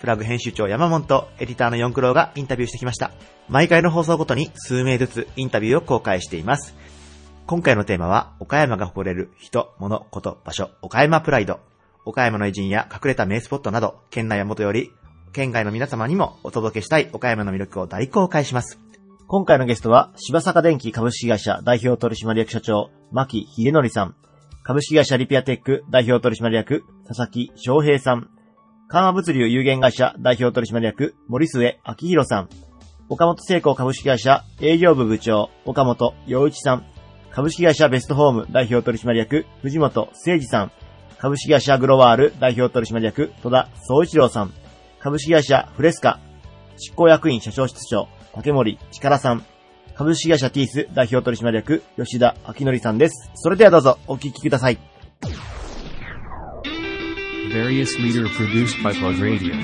プラグ編集長山本とエディターの四クロウがインタビューしてきました。毎回の放送ごとに数名ずつインタビューを公開しています。今回のテーマは、岡山が誇れる人、物、こと、場所、岡山プライド。岡山の偉人や隠れた名スポットなど、県内はもとより、県外の皆様にもお届けしたい岡山の魅力を大公開します。今回のゲストは、柴坂電機株式会社代表取締役社長、牧秀則さん。株式会社リピアテック代表取締役、佐々木翔平さん。緩和物流有限会社代表取締役、森末明宏さん。岡本製鋼株式会社営業部部長、岡本洋一さん。株式会社ベストホーム代表取締役、藤本誠二さん。株式会社グロワール代表取締役、戸田総一郎さん。株式会社フレスカ執行役員社長室長、竹森力さん。株式会社ティース代表取締役、吉田明則さんです。それではどうぞお聞きください。Various leader produced by Plug Radio.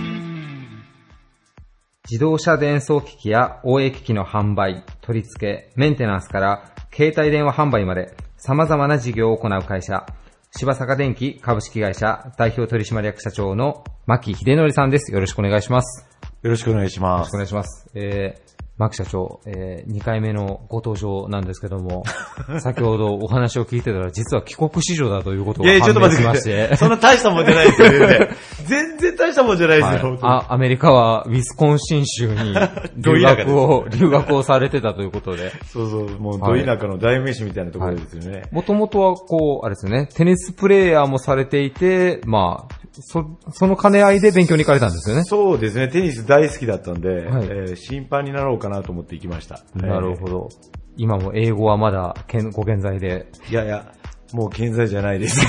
自動車伝送機器や OA 機器の販売、取り付け、メンテナンスから携帯電話販売まで様々な事業を行う会社、柴坂電機株式会社代表取締役社長の牧秀則さんです。よろしくお願いします。よろしくお願いしますよろしくお。願いします。えー、牧社長、えー、2回目のご登場なんですけども、先ほどお話を聞いてたら、実は帰国子女だということがいやいや、ちょ判明っと待してましてってください。、そんな大したもんじゃないですよ、全然。全然大したもんじゃないですよ、はい、あアメリカはウィスコンシン州に 留学を、留学をされてたということで、そうそう、もう、はいど田舎の代名詞みたいなところですよね。もともとはこう、あれですよね、テニスプレイヤーもされていて、まあ、そ、その兼ね合いで勉強に行かれたんですよね。そうですね、テニス大好きだったんで、はいえー審判になろうかなと思って行きました。なるほど。今も英語はまだけんご健在で。えーいやいや、もう健在じゃないです。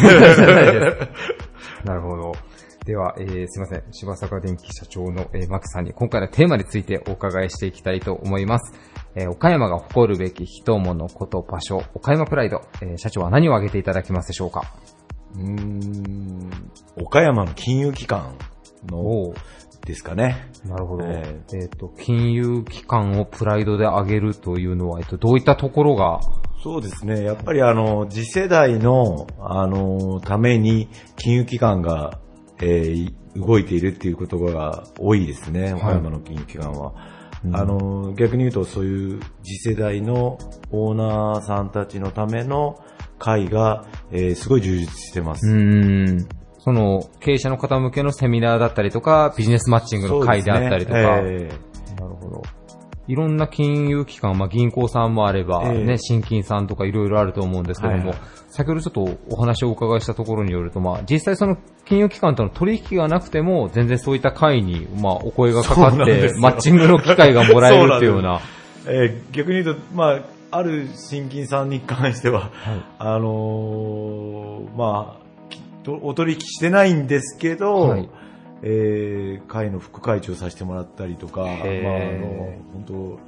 なるほど。では、えー、すいません。柴坂電機社長の、えー、マキさんに今回のテーマについてお伺いしていきたいと思います。えー、岡山が誇るべき人物こと場所、岡山プライド、えー、社長は何を挙げていただけますでしょうか？うーん、岡山の金融機関の、おですかね。なるほど。ええっ、と、金融機関をプライドで上げるというのは、えっと、どういったところが、そうですね。やっぱりあの、次世代の、あの、ために金融機関が、えー動いているっていうことが多いですね。岡山の金融機関は。うんあの、逆に言うとそういう次世代のオーナーさんたちのための会が、えーすごい充実してます。うその、経営者の方向けのセミナーだったりとか、ビジネスマッチングの会であったりとか、そうですねなるほど。いろんな金融機関、まあ銀行さんもあれば、ええ。ね、新金さんとかいろいろあると思うんですけども、はい。先ほどちょっとお話をお伺いしたところによると、まあ実際その金融機関との取引がなくても、全然そういった会に、まあお声がかかってマッチングの機会がもらえるっていうような、えー逆に言うと、まあ、ある新金さんに関しては、はい。あのーまあ、お取引してないんですけど、はいえー会の副会長させてもらったりとか、まあ、あの、本当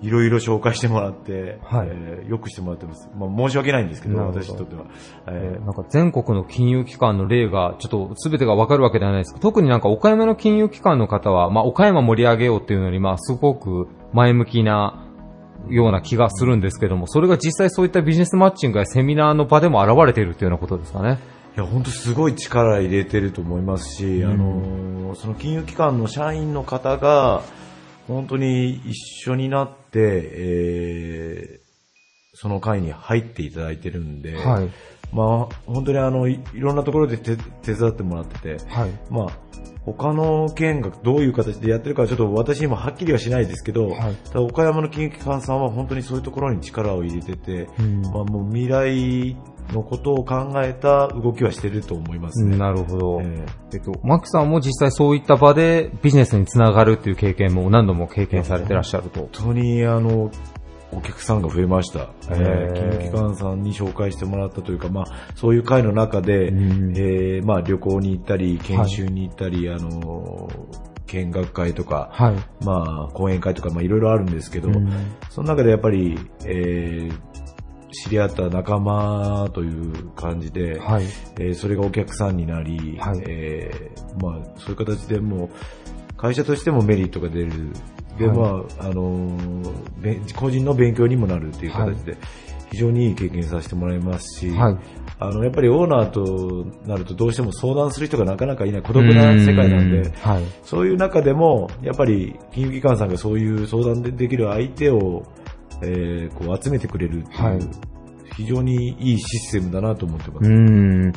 いろいろ紹介してもらって、はいえーよくしてもらってます。まあ、申し訳ないんですけど、ど私にとっては。ええーなんか全国の金融機関の例が、ちょっと全てがわかるわけではないですけど、特になんか岡山の金融機関の方は、まあ岡山盛り上げようっていうのに、まあすごく前向きなような気がするんですけども、それが実際そういったビジネスマッチングやセミナーの場でも現れているっていうようなことですかね。いや、本当すごい力入れてると思いますし、うんあのーその金融機関の社員の方が、本当に一緒になって、えーその会に入っていただいてるんで、はい。まあ、本当にあの、いいろんなところで手手伝ってもらってて、はい。まあ、他の県がどういう形でやってるかはちょっと私にもはっきりはしないですけど、はいただ岡山の金融機関さんは本当にそういうところに力を入れてて、うんまあ、もう未来のことを考えた動きはしてると思いますね。なるほど。ええっと、マックさんも実際そういった場でビジネスにつながるっていう経験も何度も経験されてらっしゃると。本当にあの、お客さんが増えました。えー金融機関さんに紹介してもらったというか、まあ、そういう会の中で、うんえーまあ、旅行に行ったり、研修に行ったり、あの、見学会とか、はい。まあ、講演会とか、まあ、いろいろあるんですけど、うんその中でやっぱり、えー知り合った仲間という感じで、はい。えーそれがお客さんになり、はいえーまあ、そういう形でもう、会社としてもメリットが出る。で、はいまあ、あの個人の勉強にもなるっていう形で、非常にいい経験させてもらいますし、はい。あの、やっぱりオーナーとなるとどうしても相談する人がなかなかいない孤独な世界なんで、はい。そういう中でも、やっぱり金融機関さんがそういう相談でできる相手を、えーこう集めてくれるっていう、はい非常にいいシステムだなと思ってます。うん。なん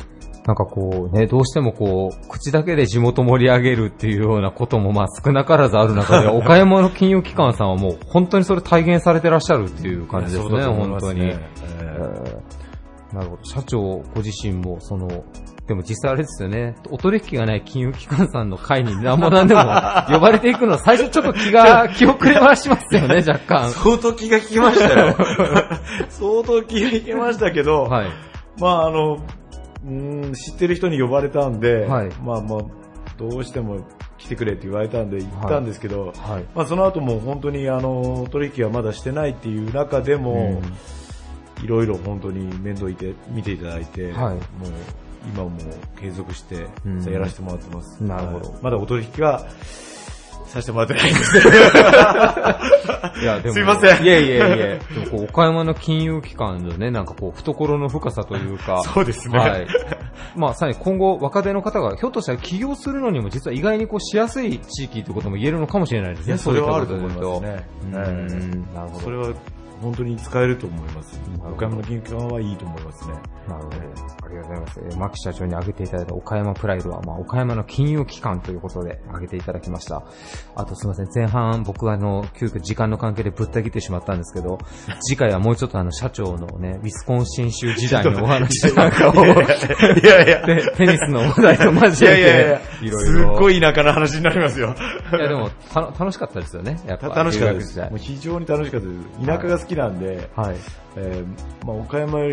かこうね、どうしてもこう、口だけで地元盛り上げるっていうようなこともまあ少なからずある中で、岡山の金融機関さんはもう本当にそれ体現されてらっしゃるっていう感じですね、そうだと思い本当に。えーなるほど。社長ご自身も、その、でも実際あれですよね、お取引がない金融機関さんの会に何も何でも呼ばれていくの、最初ちょっと気が、気遅れはしますよね、若干。相当気が利きましたよ。相当気が利きましたけど、はい。まああの、うーん知ってる人に呼ばれたんで、はいまあまあ、どうしても来てくれって言われたんで行ったんですけど、はい。まあその後も本当にあの、取引はまだしてないっていう中でも、いろいろ本当に面倒いて見ていただいて、はいもう今も継続してうんやらせてもらってます。なるほどはいまだお取引はさせてもらってないんですけど。いや、でも。すいませんいえいえいえ。でもこう、岡山の金融機関のね、なんかこう、懐の深さというか。そうですね。はい。まあ、さらに今後、若手の方が、ひょっとしたら起業するのにも、実は意外にこう、しやすい地域ということも言えるのかもしれないですね。いや、それはあると思いますね。うんなるほど。それは本当に使えると思います岡山の金融はいいと思いますね。なるほど。ありがとうございます。えー牧社長に挙げていただいた岡山プライドは、まあ、岡山の金融機関ということで挙げていただきました。あとすみません、前半僕はあの、急遽時間の関係でぶった切ってしまったんですけど、次回はもうちょっとあの、社長のね、ウィスコンシン州時代のお話なんかを、いやいや。でテニスの話題と交いやいやいやえて、いろいすっろ。ごい田舎な話になりますよ。いやでも、た楽しかったですよね、やっぱ。楽しかったです。もう非常に楽しかったです。田舎が好きなんで、はい。えーまあ、岡山よ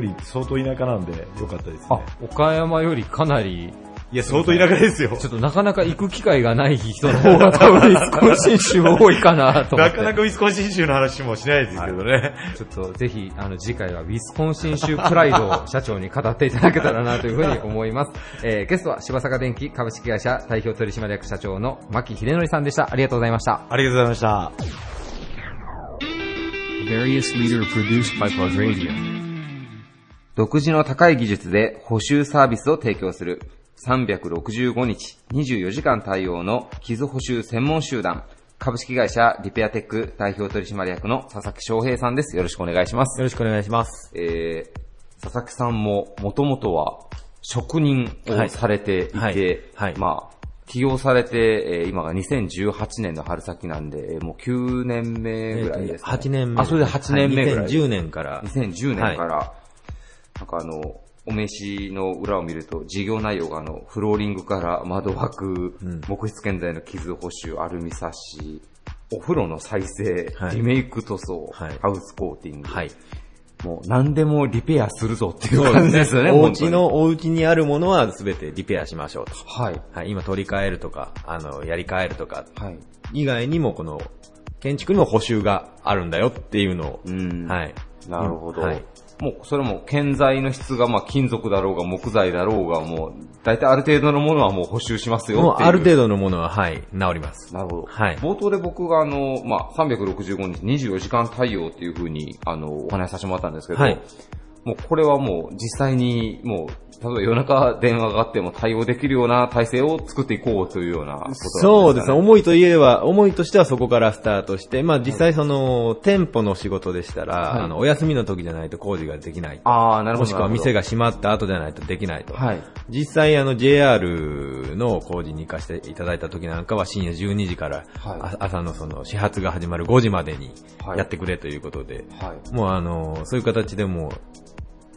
り相当田舎なんで良かったですね。あ、岡山よりかなり、いや、相当田舎ですよ。ちょっとなかなか行く機会がない人の方が多分、ウィスコンシン州多いかなと思って。なかなかウィスコンシン州の話もしないですけどね。ちょっとぜひ、あの、次回はウィスコンシン州プライドを社長に語っていただけたらなというふうに思います。えー、ゲストは柴坂電機株式会社代表取締役社長の牧秀則さんでした。ありがとうございました。ありがとうございました。独自の高い技術で補修サービスを提供する365日24時間対応の傷補修専門集団株式会社リペアテック代表取締役の佐々木翔平さんです。よろしくお願いします。よろしくお願いします。えー、佐々木さんももともとは職人をされていて、はいはいはいまあ、起業されて、えー今が2018年の春先なんで、えーもう9年目ぐらいですか、ね8年目。あ、それで8年目ぐらい。はい2010年から。2010年から、なんかあの、お名刺の裏を見ると、事業内容があの、フローリングから窓枠、うん木質建材の傷補修、アルミサッシ、お風呂の再生、はいリメイク塗装、はいハウスコーティング、はい。もう何でもリペアするぞっていう感じですよね、お家の、お家にあるものは全てリペアしましょうと。はい。はい、今取り替えるとか、あの、やり替えるとか、はい。以外にもこの、建築にも補修があるんだよっていうのを、うん。はい。なるほど。はいもう、それも、建材の質が、まあ、金属だろうが、木材だろうが、もう、大体ある程度のものはもう補修しますよっていう。もうある程度のものは、はい、治ります。なるほど。はい冒頭で僕があの、まあ、365日24時間対応っていうふうに、あの、お話しさせてもらったんですけど、はいもうこれはもう実際にもう、例えば夜中電話があっても対応できるような体制を作っていこうというようなことなんですかね。そうですね。思いといえば、思いとしてはそこからスタートして、まあ実際その、店舗の仕事でしたら、はいあの、お休みの時じゃないと工事ができないと。ああ、なるほど。もしくは店が。が閉まった後じゃないとできないと。はい。実際あの JR の工事に行かせていただいた時なんかは深夜12時から、はいあ朝のその始発が始まる5時までにはいやってくれということで、はい。もうあの、そういう形でもう、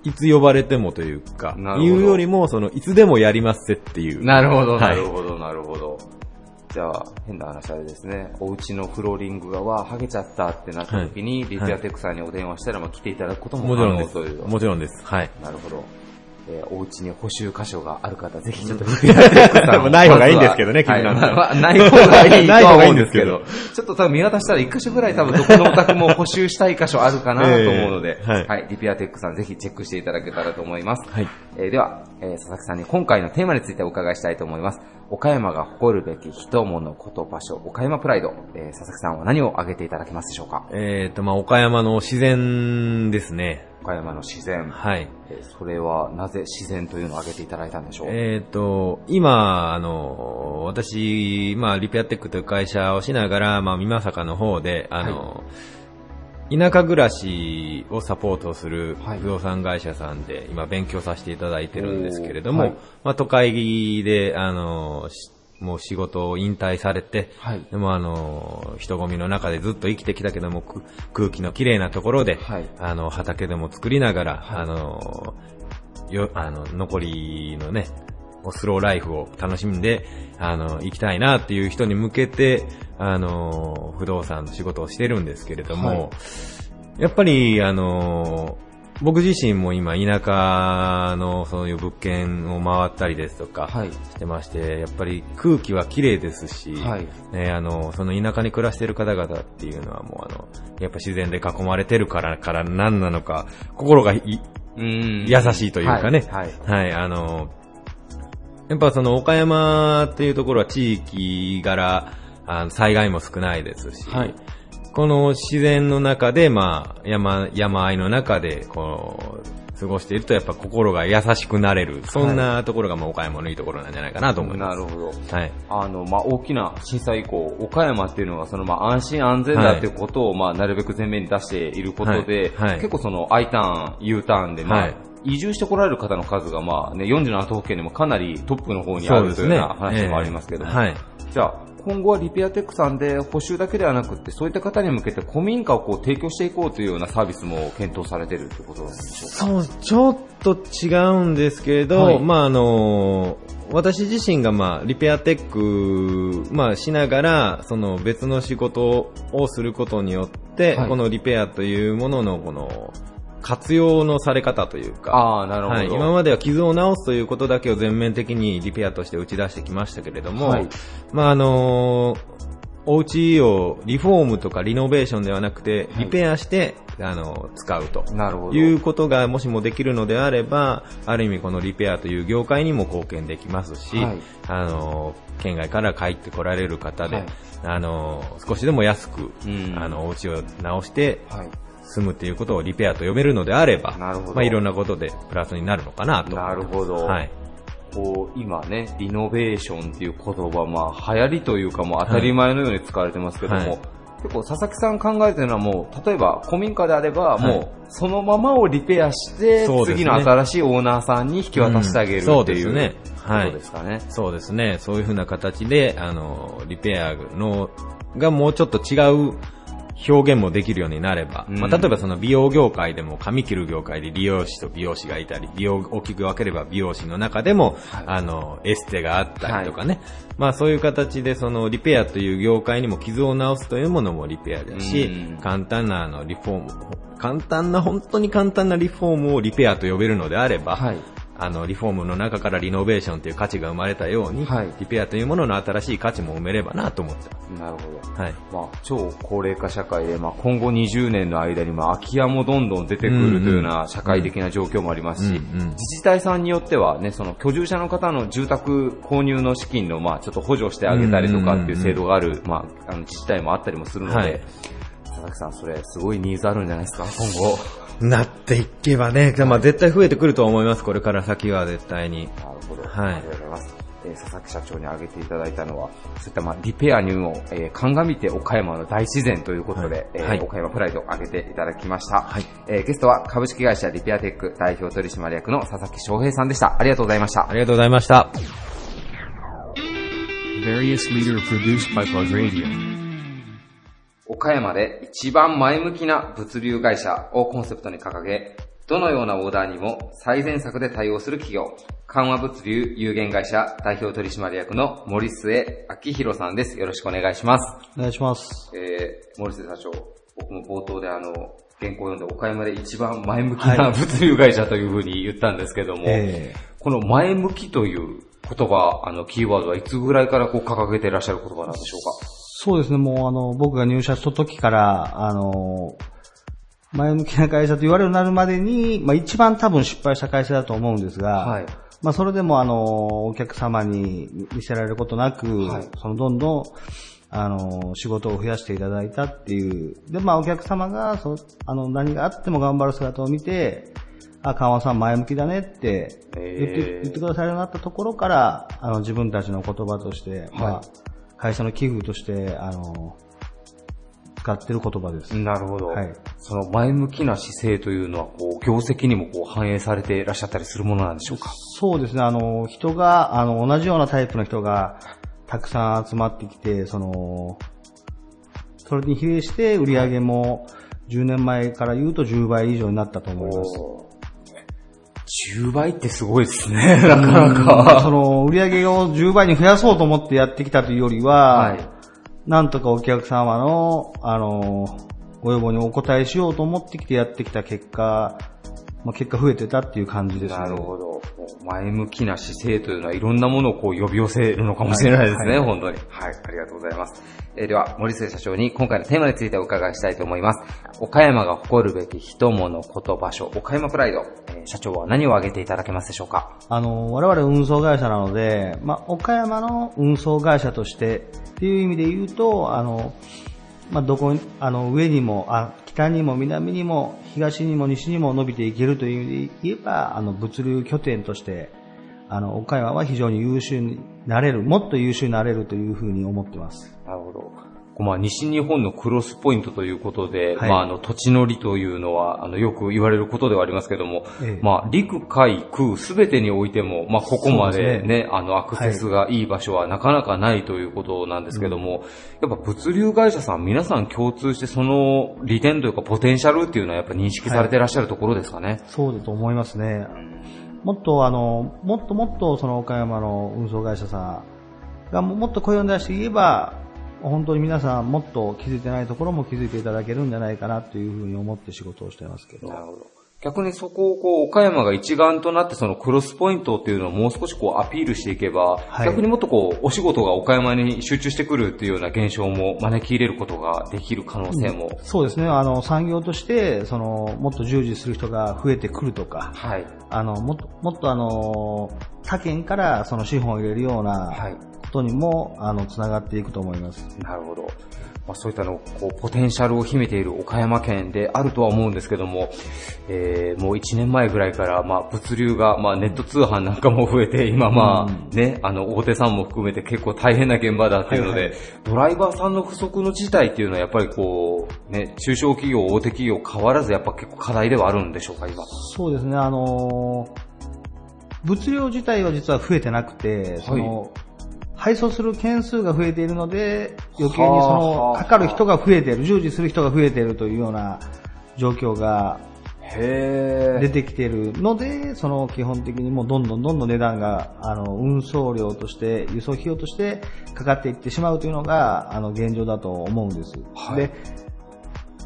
いつ呼ばれてもというかな、るほど言うよりも、その、いつでもやりますぜっていう。なるほど、はいなるほど、なるほど。じゃあ、変な話あれですね。お家のフローリングがわ、剥げちゃったってなった時に、はいリペアテックさんにお電話したら、まあ来ていただくことも可もちろんです。能という。もちろんです。はい。なるほど。えーお家に補修箇所がある方、ぜひちょっとリペアテックさんを ない方がいいんですけどね君なんてはいまあない方がいいとない方はがいいんですけ思うんですけど。ど、ちょっと多分見渡したら一箇所ぐらい多分どこのお宅も補修したい箇所あるかなと思うので、ええはい。はい、リペアテックさんぜひチェックしていただけたらと思います。はい。えーでは、えー佐々木さんに今回のテーマについてお伺いしたいと思います。岡山が誇るべき人物こと場所、岡山プライド、えー佐々木さんは何を挙げていただけますでしょうか？えっ、と、まあ、岡山の自然ですね。岡山の自然。はい。えーそれはなぜ自然というのを挙げていただいたんでしょう？えっ、と、今、あの、私、まあ、リペアテックという会社をしながら、まあ、美作の方で、あの、田舎暮らしをサポートするはい。不動産会社さんで今勉強させていただいてるんですけれども、はい。まあ、都会で、あの、しもう仕事を引退されて、はい。でもあの、人混みの中でずっと生きてきたけども、く空気のきれいなところで、はい。あの、畑でも作りながら、はい。あの、よ、あの、残りのね、スローライフを楽しんで、あの、行きたいなっていう人に向けて、あの、不動産の仕事をしてるんですけれども、はい。やっぱり、あの、僕自身も今、田舎のそういう物件を回ったりですとか、はい。してまして、やっぱり空気は綺麗ですし、はい。ね、あの、その田舎に暮らしている方々っていうのはもうあの、やっぱ自然で囲まれてるから、から何なのか、心がいうん。優しいというかね。はい。はい、あの、やっぱその岡山っていうところは地域柄、あの災害も少ないですし、はいこの自然の中で、まあ、山、山あいの中で、こう、過ごしているとやっぱ心が優しくなれる。そんなところがまあ岡山のいいところなんじゃないかなと思います。なるほど。はい。あの、まあ、大きな震災以降、岡山っていうのは、その、まあ、安心安全だっていうことを、まあ、なるべく前面に出していることで、はいはい結構その、I ターン、U ターンで、まあ、はい移住してこられる方の数が、まあね、47都府県でもかなりトップの方にあるというような話もありますけどはい。じゃあ、今後はリペアテックさんで補修だけではなくって、そういった方に向けて古民家をこう提供していこうというようなサービスも検討されているということなんでしょうか？そう、ちょっと違うんですけれど、はいまああの、私自身がまあリペアテック、まあしながら、その別の仕事をすることによって、はい。このリペアというもののこの、活用のされ方というか、ああ、なるほど。はい、今までは傷を治すということだけを全面的にリペアとして打ち出してきましたけれども、はいまああのお家をリフォームとかリノベーションではなくて、リペアして、あの、使うと。なるほど。いうことがもしもできるのであれば、ある意味このリペアという業界にも貢献できますし、はいあの、県外から帰ってこられる方で、はいあの、少しでも安く、うんあの、お家を直してはい。住むっていうことをリペアと呼べるのであれば、なるほどまあいろんなことでプラスになるのかなと。なるほど。はい。こう、今ね、リノベーションっていう言葉、まあ、流行りというか、もう当たり前のように使われてますけども、はい結構佐々木さん考えてるのはもう、例えば古民家であれば、はいもう、そのままをリペアして、そうですね次の新しいオーナーさんに引き渡してあげるってうんそうう、すねはいですかね。そうですね。そういうふうな形で、あの、リペアの、がもうちょっと違う表現もできるようになれば、うんまあ、例えばその美容業界でも髪切る業界で理容師と美容師がいたり、美容を大きく分ければ美容師の中でも、はいあの、エステがあったりとかね。まあそういう形でそのリペアという業界にも傷を治すというものもリペアだしうん、簡単なあのリフォーム、簡単な、本当に簡単なリフォームをリペアと呼べるのであれば、はい。あの、リフォームの中からリノベーションという価値が生まれたように、はいリペアというものの新しい価値も埋めればなと思ってまなるほど。す。はい。まあ、超高齢化社会で、まあ、今後20年の間に、まあ、空き家もどんどん出てくるというような社会的な状況もありますし、うんうん自治体さんによってはね、その居住者の方の住宅購入の資金の、まあ、ちょっと補助してあげたりとかっていう制度がある、まあ、あの自治体もあったりもするので、はい佐々木さん、それすごいニーズあるんじゃないですか、今後。なっていけばね、まあ絶対増えてくると思います、これから先は絶対に。なるほど。はいありがとうございます。えー佐々木社長に挙げていただいたのは、そういったまあリペアにも、えー鑑みて岡山の大自然ということで、はいえーはい岡山プライドを挙げていただきました。はいえーゲストは株式会社リペアテック代表取締役の佐々木翔平さんでした。ありがとうございましたあ。りがとうございました。岡山で一番前向きな物流会社をコンセプトに掲げ、どのようなオーダーにも最善策で対応する企業、緩和物流有限会社代表取締役の森末明宏さんです。よろしくお願いします。お願いします。えー、森末社長、僕も冒頭であの、原稿を読んで岡山で一番前向きな物流会社というふうに言ったんですけども、えこの前向きという言葉、あの、キーワードはいつぐらいからこう掲げていらっしゃる言葉なんでしょうか？そうですね、もうあの、僕が入社した時から、あの、前向きな会社と言われるようになるまでに、まあ一番多分失敗した会社だと思うんですが、はい。まあそれでもあの、お客様に見せられることなく、はい。そのどんどん、あの、仕事を増やしていただいたっていう。で、まあお客様が、そう、あの、何があっても頑張る姿を見て、あ、川尾さん前向きだねって言って,、えー言ってくださるようになったところから、あの、自分たちの言葉として、まあ、会社の寄付として、あの、使ってる言葉です。なるほど。はいその前向きな姿勢というのは、こう、業績にもこう反映されていらっしゃったりするものなんでしょうか？そうですね、あの、人が、あの、同じようなタイプの人が、たくさん集まってきて、その、それに比例して売り上げも、10年前から言うと10倍以上になったと思います。10倍ってすごいですね、なかなそか。の、売り上げを10倍に増やそうと思ってやってきたというよりは、はい。なんとかお客様の、あの、ご要望にお答えしようと思ってきてやってきた結果、まあ、結果増えてたっていう感じですね。なるほど。前向きな姿勢というのはいろんなものをこう呼び寄せるのかもしれないですね、はい本当に。はい、ありがとうございます。えーでは、森末社長に今回のテーマについてお伺いしたいと思います。岡山が誇るべき人物こと場所、岡山プライド。えー社長は何を挙げていただけますでしょうか？あの、我々運送会社なので、まあ、岡山の運送会社としてっていう意味で言うと、あの、まあ、どこに、あの、上にも、あ、北にも南にも東にも西にも伸びていけるという意味で言えば、あの、物流拠点として、あの、岡山は非常に優秀になれる、もっと優秀になれるというふうに思ってます。なるほど。まあ、西日本のクロスポイントということで、はい。まあ、あの、土地の利というのは、あの、よく言われることではありますけども、ええ。まあ、陸、海、空、すべてにおいても、まあ、ここまでね、ね。あの、アクセスがいい場所はなかなかないということなんですけども、やっぱ物流会社さん、皆さん共通してその利点というか、ポテンシャルっていうのはやっぱ認識されていらっしゃるところですかね。そうだと思いますね。もっとあの、もっともっとその岡山の運送会社さんがももっと声を出して言えば、本当に皆さんもっと気づいてないところも気づいていただけるんじゃないかなというふうに思って仕事をしてますけど。なるほど。逆にそこをこう、岡山が一丸となってそのクロスポイントっていうのをもう少しこうアピールしていけば、はい逆にもっとこう、お仕事が岡山に集中してくるっていうような現象も招き入れることができる可能性も。そうですね。あの、産業として、その、もっと従事する人が増えてくるとか、はい。あの、もっと、もっとあの、他県からその資本を入れるようなはい。ことにも、あの、つながっていくと思います。なるほど。まあ、そういったのを、こう、ポテンシャルを秘めている岡山県であるとは思うんですけども、えー、もう1年前ぐらいから、まあ、物流が、まあ、ネット通販なんかも増えて、今まあ、ね、あの、大手さんも含めて結構大変な現場だっていうので、はいはドライバーさんの不足の事態っていうのはやっぱりこう、ね、中小企業、大手企業変わらずやっぱ結構課題ではあるんでしょうか、今。そうですね、あのー物量自体は実は増えてなくて、その、配送する件数が増えているので、余計にその、あかかる人が増えている、従事する人が増えているというような状況がへ出てきているので、その基本的にもうどんどんどんどん値段が、あの、運送料として、輸送費用としてかかっていってしまうというのが、あの、現状だと思うんです。はいで、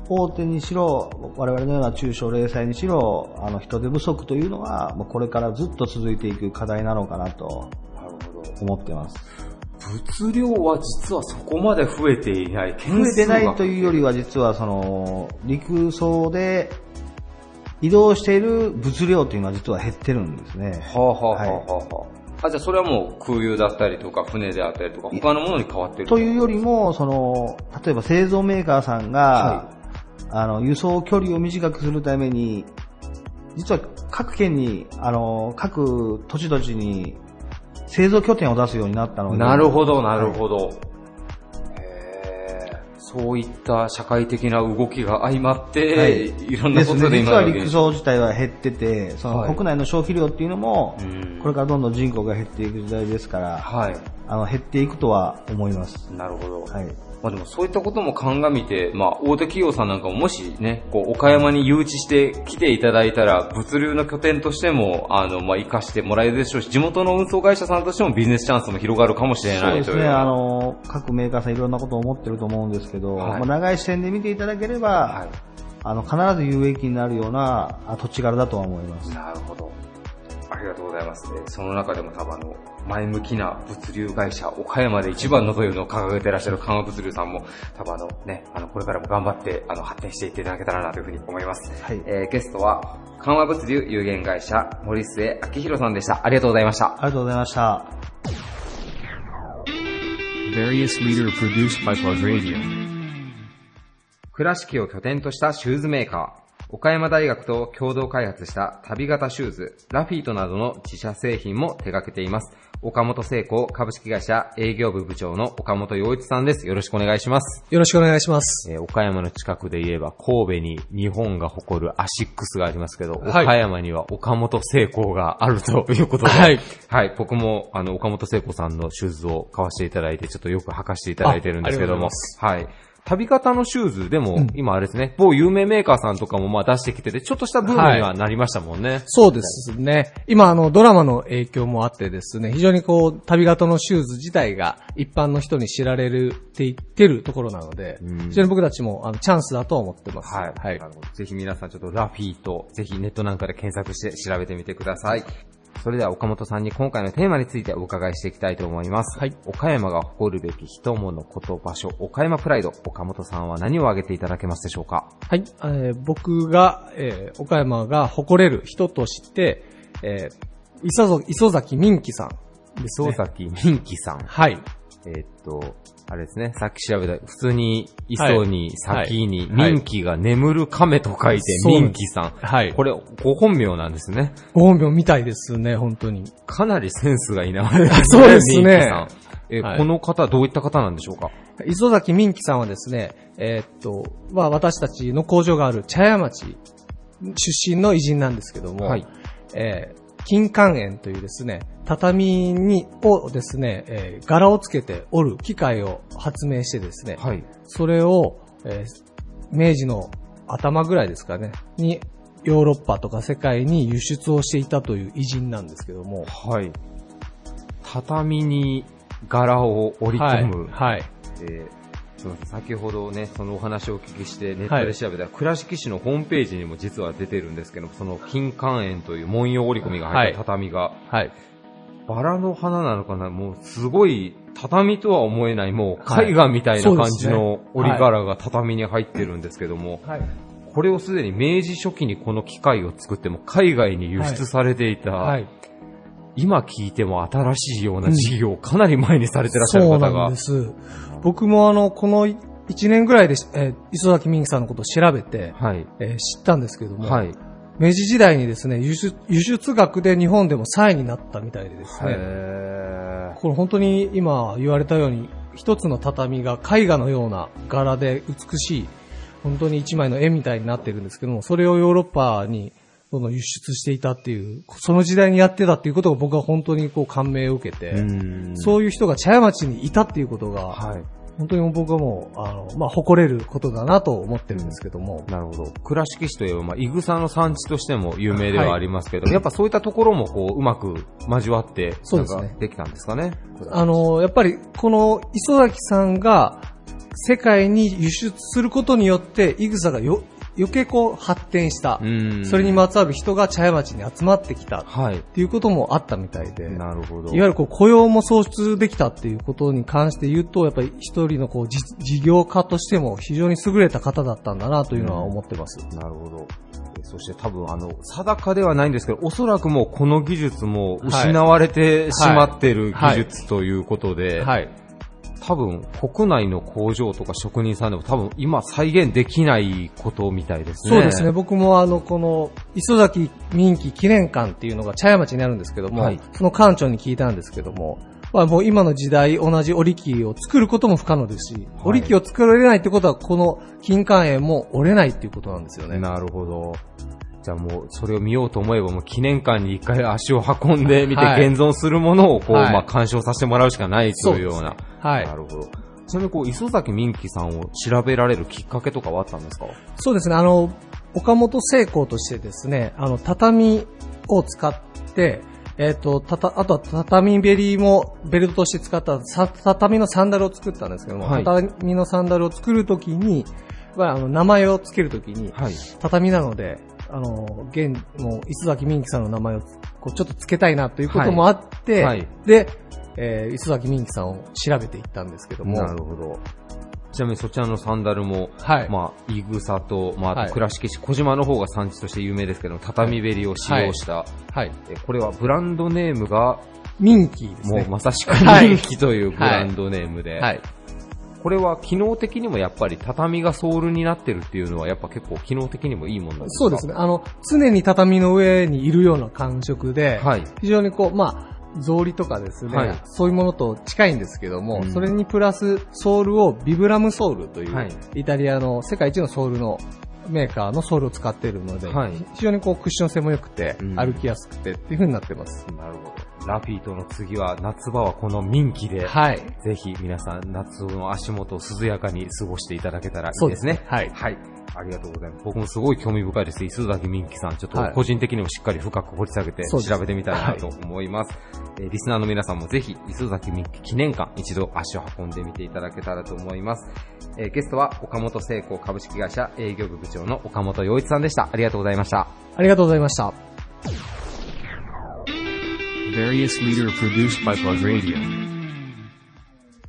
大手にしろ、我々のような中小零細にしろ、あの、人手不足というのは、もうこれからずっと続いていく課題なのかなと。思ってます。物量は実はそこまで増えていない。増えてないというよりは、実はその、陸送で移動している物量というのは実は減ってるんですね。はあはあはあはあはあ。あ、じゃあそれはもう空輸だったりとか船であったりとか他のものに変わってるというよりも、その、例えば製造メーカーさんが、はあの、輸送距離を短くするために、実は各県に、あの、各土地土地に製造拠点を出すようになったので。なるほど、なるほど。へーそういった社会的な動きが相まって、はいい、ろんなことでですね、実は陸上自体は減ってて、そのはい国内の消費量っていうのも、うんこれからどんどん人口が減っていく時代ですから、はい。あの、減っていくとは思います。なるほど。はい。まあでもそういったことも鑑みて、まあ大手企業さんなんかももしね、こう岡山に誘致して来ていただいたら、物流の拠点としても、あの、まあ活かしてもらえるでしょうし、地元の運送会社さんとしてもビジネスチャンスも広がるかもしれないという。そうですね、あの、各メーカーさんいろんなことを思ってると思うんですけど、はいまあ、長い視点で見ていただければ、はあの、必ず有益になるようなあ土地柄だとは思いますい。。なるほど。ありがとうございます。えーその中でも多分あの、前向きな物流会社、岡山で一番のというのを掲げていらっしゃる緩和物流さんも、多分あのね、あの、これからも頑張って、あの、発展していっていただけたらなというふうに思います。はいえーゲストは、緩和物流有限会社、森末明宏さんでした。ありがとうございました。ありがとうございました。Various leader produced by Plug Radio. 倉敷を拠点としたシューズメーカー。岡山大学と共同開発した足袋型シューズ、ラフィートなどの自社製品も手掛けています。岡本製甲株式会社営業部部長の岡本洋一さんです。よろしくお願いします。よろしくお願いします。えー岡山の近くで言えば神戸に日本が誇るアシックスがありますけど、はい岡山には岡本製甲があるということで、はい。はい、僕もあの岡本製甲さんのシューズを買わせていただいて、ちょっとよく履かせていただいてるんですけどもはい。旅型のシューズでも、今あれですね、某有名メーカーさんとかもまあ出してきてて、ちょっとしたブームにはなりましたもんね。そうですね。今、あの、ドラマの影響もあってですね、非常にこう、旅型のシューズ自体が一般の人に知られるって言ってるところなので、うん非常に僕たちもあのチャンスだと思ってます。はい。はいぜひ皆さんちょっとラフィーと、ぜひネットなんかで検索して調べてみてください。それでは岡本さんに今回のテーマについてお伺いしていきたいと思います。はい岡山が誇るべき人物、こと、場所、岡山プライド。岡本さんは何を挙げていただけますでしょうか？はい。えー僕が、えー岡山が誇れる人として、えー磯崎民樹さんね。磯崎民樹さん。はい。えーっと、あれですね、さっき調べた、普通に、磯に、はい先に、はい民樹が眠る亀と書いて、そう民樹さん。はい。これ、ご本名なんですね。ご本名みたいですね、本当に。かなりセンスがいなわれてそうですねさん。えーはいこの方、どういった方なんでしょうか？磯崎民樹さんはですね、えーっと、まあ私たちの工場がある茶屋町出身の偉人なんですけども、はい。えー金管園というですね、畳に、をですね、えー柄をつけて折る機械を発明してですね、はい。それを、えー明治の頭ぐらいですかね、に、ヨーロッパとか世界に輸出をしていたという偉人なんですけども、はい。畳に柄を織り込む。はい。はい。えーすみません先ほどね、そのお話をお聞きして、ネットで調べたら、倉敷市のホームページにも実は出てるんですけど、その金管園という文様織り込みが入った畳が、はい。バラの花なのかな？もうすごい、畳とは思えない、もうはい絵画みたいな感じのね。織り柄が畳に入ってるんですけども、はい。これをすでに明治初期にこの機械を作っても海外に輸出されていた、はい。今聞いても新しいような事業をかなり前にされてらっしゃるそう方がなんで、す。僕もあの、この1年ぐらいで、えー磯崎民樹さんのことを調べて、はい。えー知ったんですけども、はい。明治時代にですね、輸出輸出額で日本でも3位になったみたいでですね、へこれ本当に今言われたように、一つの畳が絵画のような柄で美しい、本当に一枚の絵みたいになってるんですけども、それをヨーロッパにどんどん輸出していたっていう、その時代にやってたっていうことが僕は本当にこう感銘を受けて、ーそういう人が茶屋町にいたっていうことが、はい。本当に僕はもう、あの、まあ、誇れることだなと思ってるんですけども。なるほど。倉敷市といえば、まあ、イグサの産地としても有名ではありますけど、やっぱそういったところもこう、うまく交わって、そうですねできたんですかね。あの、やっぱり、この磯崎さんが世界に輸出することによって、イグサがよ、余計こう発展した。うんそれにまつわる人が茶屋町に集まってきたっはい。ていうこともあったみたいで。なるほど。いわゆるこう雇用も創出できたっていうことに関して言うと、やっぱり一人のこうじ事業家としても非常に優れた方だったんだなというのは思ってます。なるほど。えそして多分あの、定かではないんですけど、おそらくもうこの技術も失われてしまってるはい技術ということで、はい。多分国内の工場とか職人さんでも多分今再現できないことみたいですね。そうですね。僕もあの、この、磯崎民記記念館っていうのが茶屋町にあるんですけども、はいその館長に聞いたんですけども、まあもう今の時代同じ織り機を作ることも不可能ですし、織り機を作られないってことはこの金管園も折れないっていうことなんですよね。なるほど。じゃあもう、それを見ようと思えば、もう記念館に一回足を運んでみて、はい現存するものをこう、はいまあ鑑賞させてもらうしかないというような。はいなるほど。ちなみにこう、磯崎民記さんを調べられるきっかけとかはあったんですか？そうですね、あの、岡本製甲としてですね、あの、畳を使って、えっ、と、たた、あとは畳べりもベルトとして使ったさ畳のサンダルを作ったんですけども、はい畳のサンダルを作るときに、まあ、あの、名前を付けるときに、はい。畳なので、あの、現、もう、磯崎眠亀さんの名前を、こう、ちょっと付けたいなということもあって、はい。はいで、えー磯崎眠亀さんを調べていったんですけども、なるほど。ちなみにそちらのサンダルも、はい。まあ、イグサと、まあ、倉敷市、小島の方が産地として有名ですけども、畳べりを使用した、はい。えこれはブランドネームが、民記ですね。もうまさしくはい人気というブランドネームで、はい。これは機能的にもやっぱり畳がソールになってるっていうのはやっぱ結構機能的にもいいもんなんですか？そうですね。。あの、常に畳の上にいるような感触で、はい。非常にこう、まあ、草履とかですね、はいそういうものと近いんですけども、うんそれにプラスソールをビブラムソールという、はいイタリアの世界一のソールのメーカーのソールを使っているので、はい非常にこうクッション性も良くて、うん歩きやすくてっていう風になってます。なるほど。ラフィートの次は夏場はこの民気で、はい。ぜひ皆さん夏の足元を涼やかに過ごしていただけたらいいでねそうですすね。。はい。はい。ありがとうございます。僕もすごい興味深いです。磯崎民樹さん、ちょっとはい個人的にもしっかり深く掘り下げて調べてみたいなと思います。えーリスナーの皆さんもぜひ、磯崎民樹記念館、一度足を運んでみていただけたらと思います。えーゲストは岡本聖子株式会社営業部部長の岡本洋一さんでした。ありがとうございました。ありがとうございました。Various leader produced by Plug Radio.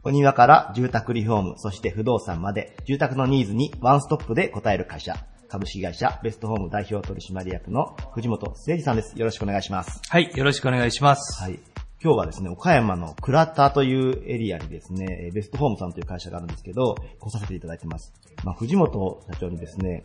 お庭から住宅リフォーム、そして不動産まで、住宅のニーズにワンストップで応える会社、株式会社ベストホーム代表取締役の藤本誠二さんです。よろしくお願いします。はい、よろしくお願いします。はい。今日はですね、岡山の倉田というエリアにですね、えーベストホームさんという会社があるんですけど、来させていただいてます。まあ、藤本社長にですね、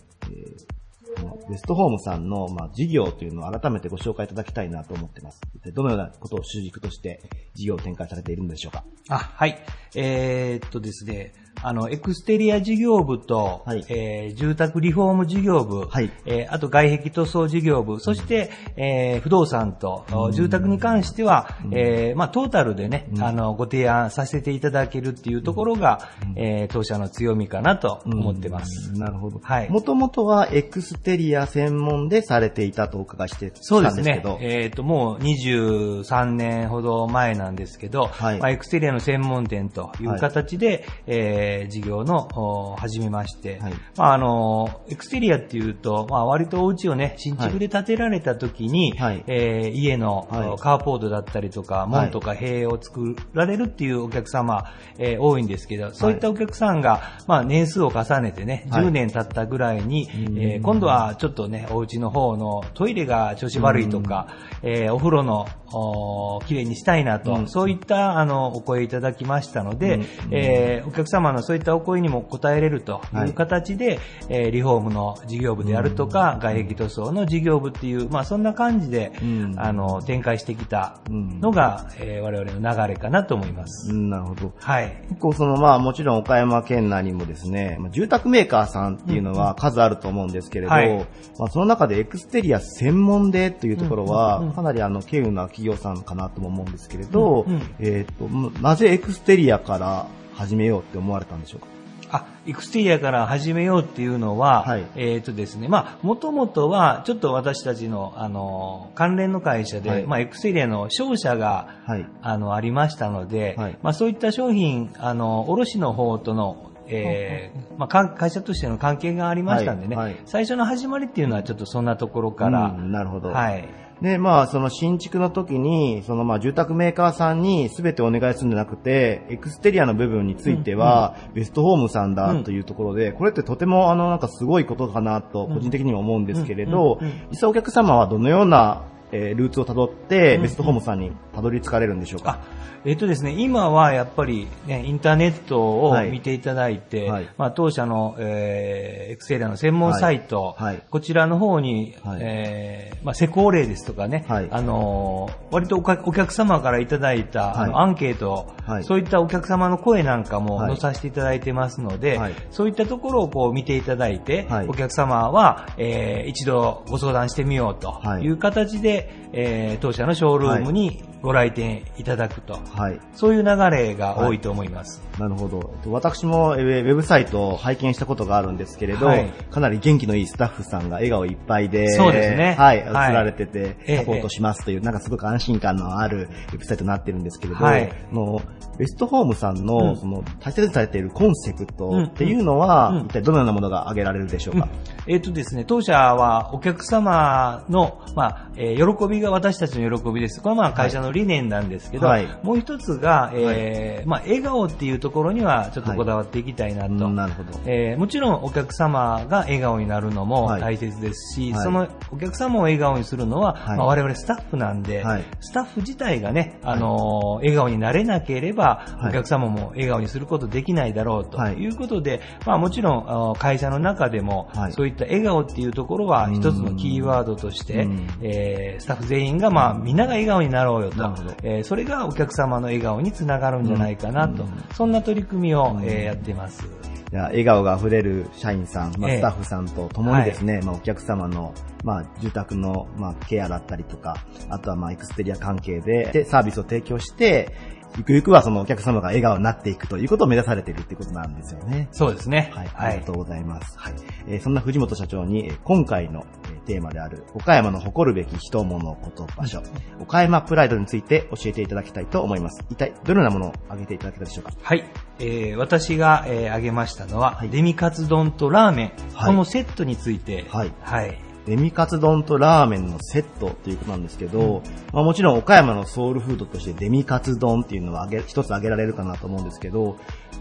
ベストホームさんの、まあ、事業というのを改めてご紹介いただきたいなと思ってます。どのようなことを主軸として事業を展開されているんでしょうか？あ、はい。えーっとですね、あの、エクステリア事業部と、はい。えー住宅リフォーム事業部、はい。えーあと外壁塗装事業部、そして、えー不動産と、住宅に関しては、えーまあ、トータルでね、あの、ご提案させていただけるっていうところが、えー当社の強みかなと思ってます。なるほど。はい。もともとはエクステリア専門でされていたとお伺いしてそうですねたんですけど。。えっ、と、もう23年ほど前なんですけど、はい。まあ、エクステリアの専門店という形で、えー事業の、お始めまして、はい。まあ、あの、エクステリアっていうと、まあ、割とお家をね、新築で建てられた時に、はい。えー家の、はい。おカーポートだったりとか、門とか塀を作られるっていうお客様、えー多いんですけど、そういったお客さんが、まあ、年数を重ねてね、はい。10年経ったぐらいに、えー今度はちょっとね、お家の方のトイレが調子悪いとか、えーお風呂の、お綺麗にしたいなと、うん。そういったあのお声いただきましたので、うん。えーお客様のそういったお声にも応えれるという形で、えーリフォームの事業部であるとか、外壁塗装の事業部っていう、まあそんな感じで、うん。あの展開してきたのが、えー我々の流れかなと思います。うん、なるほど。はい。結構そのまあもちろん岡山県内にもですね、まあ住宅メーカーさんっていうのは数あると思うんですけれど、はい。まあその中でエクステリア専門でというところは、かなりあの、稀有な企業さんかなとも思うんですけれど、うんうんえっ、と、なぜエクステリアから始めようって思われたんでしょうか？あ、エクステリアから始めようっていうのは、はい。えっ、とですね、まあ、もともとは、ちょっと私たちの、あの、関連の会社で、はい。まあ、エクステリアの商社が、はい。あの、ありましたので、はい。まあ、そういった商品、あの、卸の方との、えーまあ、会社としての関係がありましたんでね、最初の始まりっていうのはちょっとそんなところから、うんなるほど。はい。で、まあ、その新築の時に、そのまあ住宅メーカーさんに全てお願いするんじゃなくて、エクステリアの部分については、ベストホームさんだというところで、これってとてもあの、なんかすごいことかなと、個人的にも思うんですけれど実際お客様はどのようなえールーツをたどって、うん。ベストホームさんにたどり着かれるんでしょうか、えっとですね、今はやっぱり、ね、インターネットをはい。見ていただいて、はい。まあ、当社の、えーエクセリアの専門サイト、はい。はい。こちらの方に、はい。えーまあ、施工例ですとかね、はい。あのー割とお客様からいただいた、あのはいアンケート、はい。そういったお客様の声なんかもはい。載させていただいてますので、はい。そういったところをこう見ていただいて、はい。お客様は、えー一度ご相談してみようとはい。いう形で、えー当社のショールームにご来店いただくと。はい。そういう流れが多いと思います。なるほど。えっと私もえーウェブサイトを拝見したことがあるんですけれど、はい。かなり元気のいいスタッフさんが笑顔いっぱいで、そうですね。はい、映はい。られてて、ええ。サポートしますという、なんかすごく安心感のあるウェブサイトになってるんですけれど、はい。あのベストホームさんの、うん。その大切にされているコンセプトっていうのは、うん。うん。一体どのようなものが挙げられるでしょうか、えっ、とですね、当社はお客様の、まあ、えー喜びが私たちの喜びです。これはまあ会社の理念なんですけど、はい。もう一つが、えーまあ、笑顔っていうところにはちょっとこだわっていきたいなと。うんなるほど。えーもちろんお客様が笑顔になるのもはい。大切ですし、はい。そのお客様を笑顔にするのは、はい。まあ、我々スタッフなんで、はい。スタッフ自体がね、あのー笑顔になれなければ、はい。お客様も笑顔にすることできないだろうとはい。いうことで、まあもちろん会社の中でも、はい。そういった笑顔っていうところは一つのキーワードとしてうん、えースタッフ全員がまあみんなが笑顔になろうよと。えーそれがお客様の笑顔につながるんじゃないかなと、うんそんな取り組みを、えーやっています。いや笑顔が溢れる社員さん、まあ、ええスタッフさんと共にですね、まあ、お客様の、まあ、住宅の、まあ、ケアだったりとか、あとは、まあ、エクステリア関係で、で、サービスを提供して、ゆくゆくはそのお客様が笑顔になっていくということを目指されているっていうことなんですよね。そうですね。はい、ありがとうございます。はい。えーそんな藤本社長に、えー今回の、えーテーマである、岡山の誇るべき人物こと場所、岡山プライドについて教えていただきたいと思います。一体、どのようなものを挙げていただけたでしょうか？はい。えー私が、えー挙げましたのは、デミカツ丼とラーメン、はい。このセットについて、はい。はい。デミカツ丼とラーメンのセットっていうことなんですけど、まあ、もちろん岡山のソウルフードとしてデミカツ丼っていうのは挙げ一つ挙げられるかなと思うんですけど、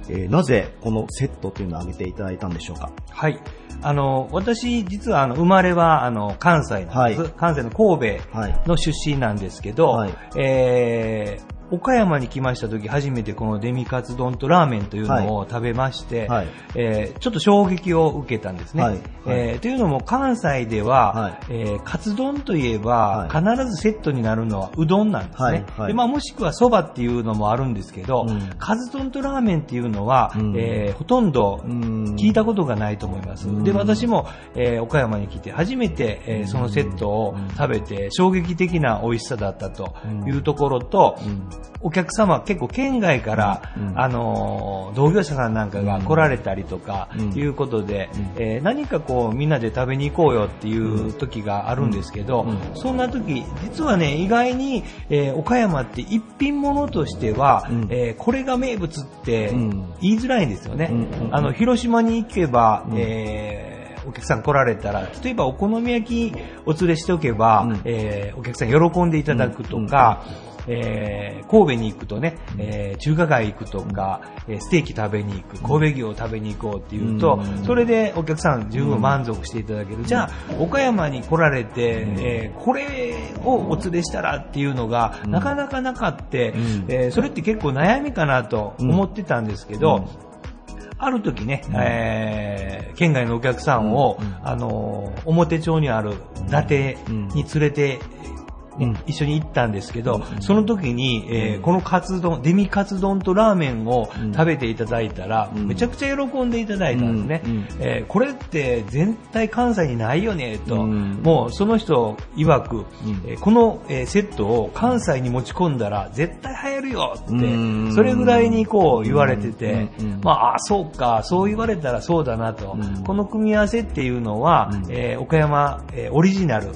えーなぜこのセットっていうのを挙げていただいたんでしょうか？はい。あの、私、実は、あの、生まれは、あの、関西なんです。はい。関西の神はい。戸の出身なんですけど、はい。えー岡山に来ました時初めてこのデミカツ丼とラーメンというのを食べまして、はい。えーちょっと衝撃を受けたんですね。はい。はい。えーというのも関西では、はい。えーカツ丼といえば、は必ずセットになるのはうどんなんですね。はい。はい。でまあ、もしくは蕎麦っていうのもあるんですけど、うん。カツ丼とラーメンっていうのは、うん。えーほとんどうん。聞いたことがないと思います。うん。で、私も、えー岡山に来て初めて、えーそのセットを食べて衝撃的な美味しさだったというところと、お客様結構県外から、うん。あのー同業者さんなんかが来られたりとかうん。いうことで、えー何かこうみんなで食べに行こうよっていう時があるんですけど、そんな時、実はね、意外に、えー岡山って一品物としては、うん。えーこれが名物ってうん。言いづらいんですよね。うん。うん。あの、広島に行けば、うん。えーお客さん来られたら、例えばお好み焼きお連れしておけば、うん。えーお客さん喜んでいただくとか、えー神戸に行くとね、えー中華街行くとか、えーステーキ食べに行く、神戸牛を食べに行こうっていうと、うん。それでお客さん十分満足していただける。じゃあ、岡山に来られて、えーこれをお連れしたらっていうのが、なかなかなかって、うん。えーそれって結構悩みかなと思ってたんですけど、ある時ね、えー県外のお客さんを、あのー表町にある伊達に連れて、ね一緒に行ったんですけど、その時に、えーこのカツ丼、デミカツ丼とラーメンを食べていただいたら、めちゃくちゃ喜んでいただいたんですね。えーこれって全体関西にないよね、と。うん。もうその人曰く、ん。えーこの、えーセットを関西に持ち込んだら絶対流行るよって、うん。それぐらいにこう言われてて、まあ、あそうか、そう言われたらそうだなと。うん。この組み合わせっていうのは、うん。えー岡山、えーオリジナル、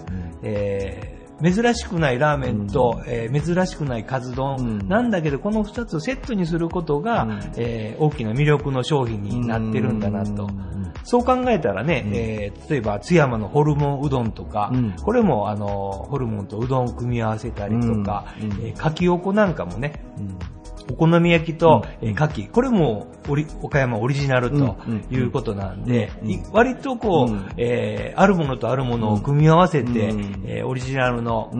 えー珍しくないラーメンと、えー珍しくないカツ丼、うん。なんだけど、この2つをセットにすることが、うん。えー大きな魅力の商品になってるんだなと。うん。そう考えたらね、えー例えば津山のホルモンうどんとか、うん。これもあのホルモンとうどん組み合わせたりとか、うん。うん。えーかきおこなんかもね、お好み焼きと、えー牡蠣、これもオリ岡山オリジナルとうんうん。いうことなんで、うんい割とこう、うん。えーあるものとあるものを組み合わせて、うん。えーオリジナルの、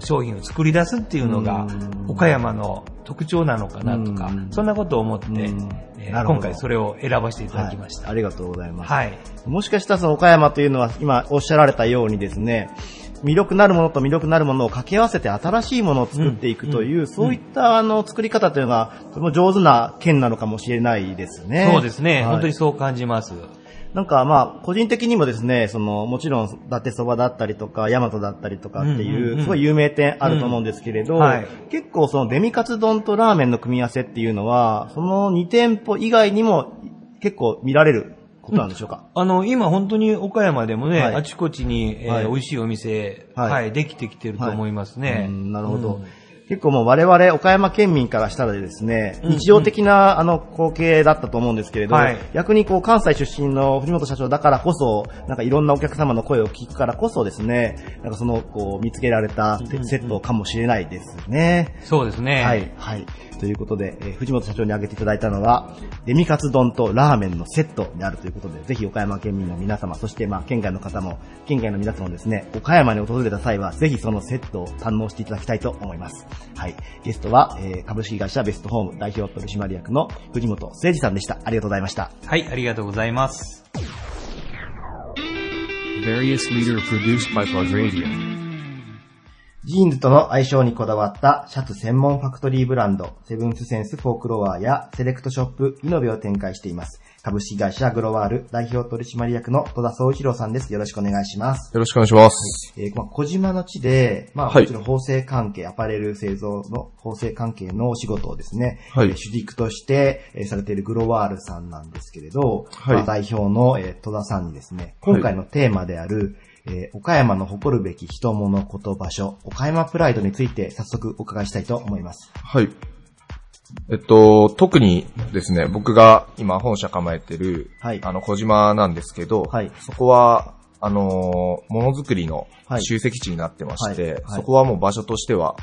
商品を作り出すっていうのが、うん。岡山の特徴なのかなとか、うん。そんなことを思って、うん。えー今回それを選ばせていただきました。はい。ありがとうございます。はい。もしかしたらその岡山というのは今おっしゃられたようにですね、魅力なるものと魅力なるものを掛け合わせて新しいものを作っていくという、そういったあの作り方というのが、とても上手な県なのかもしれないですね。そうですね、はい。本当にそう感じます。なんかまあ、個人的にもですね、その、もちろん、伊達そばだったりとか、大和だったりとかってうんうん。いうう、んすごい有名店あると思うんですけれど、結構そのデミカツ丼とラーメンの組み合わせっていうのは、その2店舗以外にも結構見られることなんでしょうか、あの、今本当に岡山でもね、はい。あちこちに、えーはい。美味しいお店、ははいい、できてきてると思いますね。うんなるほど。うん結構もう我々岡山県民からしたらですね、うん日常的なあの光景だったと思うんですけれど、はい逆にこう関西出身の藤本社長だからこそ、なんかいろんなお客様の声を聞くからこそですね、なんかそのこう見つけられたセットかもしれないですね。そうですね。はい、はい。ということで、えー藤本社長に挙げていただいたのは、デミカツ丼とラーメンのセットであるということで、ぜひ岡山県民の皆様、そしてまあ県外の方も、県外の皆様もですね、岡山に訪れた際は、ぜひそのセットを堪能していただきたいと思います。はい。ゲストは、えー株式会社ベストホーム代表取締役の藤本誠二さんでした。ありがとうございました。はい、ありがとうございます。Various leader produced by Plug Radio. ジーンズとの相性にこだわったシャツ専門ファクトリーブランド、セブンスセンスフォークロワーやセレクトショップイノベを展開しています。株式会社グロワール代表取締役の戸田総一郎さんです。よろしくお願いします。よろしくお願いします。えーまあ、小島の地で、まあ、はいもちろん縫製関係、アパレル製造の縫製関係のお仕事をですね、はいえー主軸として、えーされているグロワールさんなんですけれど、はいまあ、代表の、えー戸田さんにですね、今回のテーマである、えー岡山の誇るべき人物こと場所、岡山プライドについて早速お伺いしたいと思います。はい。えっと、特にですね、僕が今本社構えてる、はい。あの、小島なんですけど、はい。そこは、あのーものづくりのはい。集積地になってまして、はい。はい。そこはもう場所としては、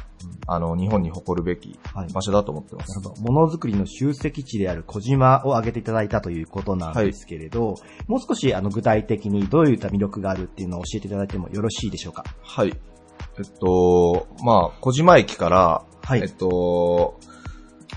あの、日本に誇るべきはい。場所だと思ってます。ものづくりの集積地である小島を挙げていただいたということなんですけれど、もう少しあの具体的にどういった魅力があるっていうのを教えていただいてもよろしいでしょうか？はい。えっと、まあ、小島駅から、はい。えっと、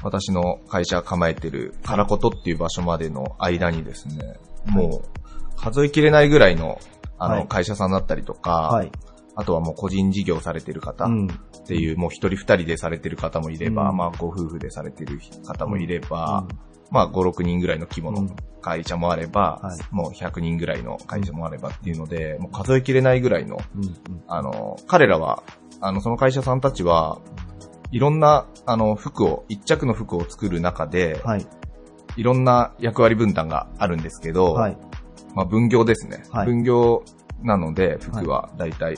私の会社が構えてる、からことっていう場所までの間にですね、もう、数えきれないぐらいの、あの、はい。会社さんだったりとか、はい。あとはもう個人事業されてる方うん。っていう、もう一人二人でされてる方もいれば、うん。まあご夫婦でされてる方もいれば、うん。まあ5、6人ぐらいの規模のうん。会社もあれば、はい。もう100人ぐらいの会社もあればっていうので、もう数えきれないぐらいの、うん。うん。あの、彼らは、あの、その会社さんたちは、いろんな、あの、服を、一着の服を作る中で、はい。いろんな役割分担があるんですけど、はい。まあ分業ですね。はい分業なので、服は大体。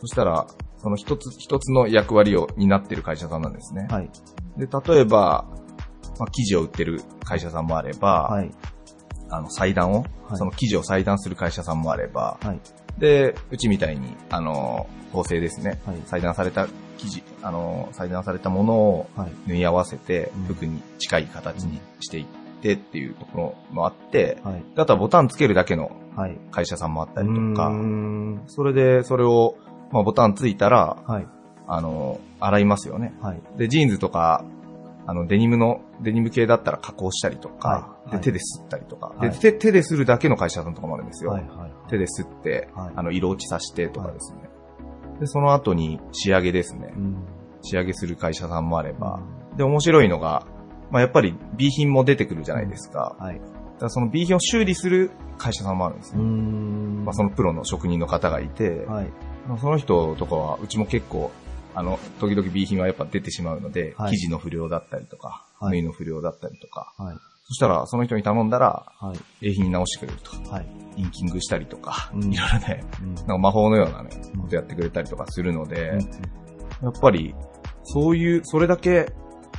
そしたら、その一つ一つの役割を担ってる会社さんなんですね。はい。で、例えば、まあ、生地を売ってる会社さんもあれば、はい。あの、裁断を、はいその生地を裁断する会社さんもあれば、はい。で、うちみたいに、あの、縫製ですね。はい裁断された生地、あの、裁断されたものをはい。縫い合わせてうん、服に近い形にしていってっていうところもあって、はい。であとはボタンつけるだけのはい。会社さんもあったりとか、んそれで、それを、まあ、ボタンついたら、はい。あの、洗いますよね。はい。で、ジーンズとか、あの、デニムの、デニム系だったら加工したりとか、で、手で吸ったりとか、はいで手、手でするだけの会社さんとかもあるんですよ。はい。はい。手で吸って、はいあの、色落ちさせてとかですね。で、その後に仕上げですね。うん。仕上げする会社さんもあれば、で、面白いのが、まあ、やっぱり B 品も出てくるじゃないですか。はい。だその B 品を修理する会社さんもあるんですね。ん。まあ、そのプロの職人の方がいて、はい。まあその人とかは、うちも結構、あの、時々 B 品はやっぱ出てしまうので、はい生地の不良だったりとか、はい縫いの不良だったりとか、はい。そしたら、その人に頼んだら、はい。A 品に直してくれると。はい。インキングしたりとか、うんいろいろね、うんなんか魔法のようなね、うんことやってくれたりとかするので、うんやっぱり、そういう、それだけ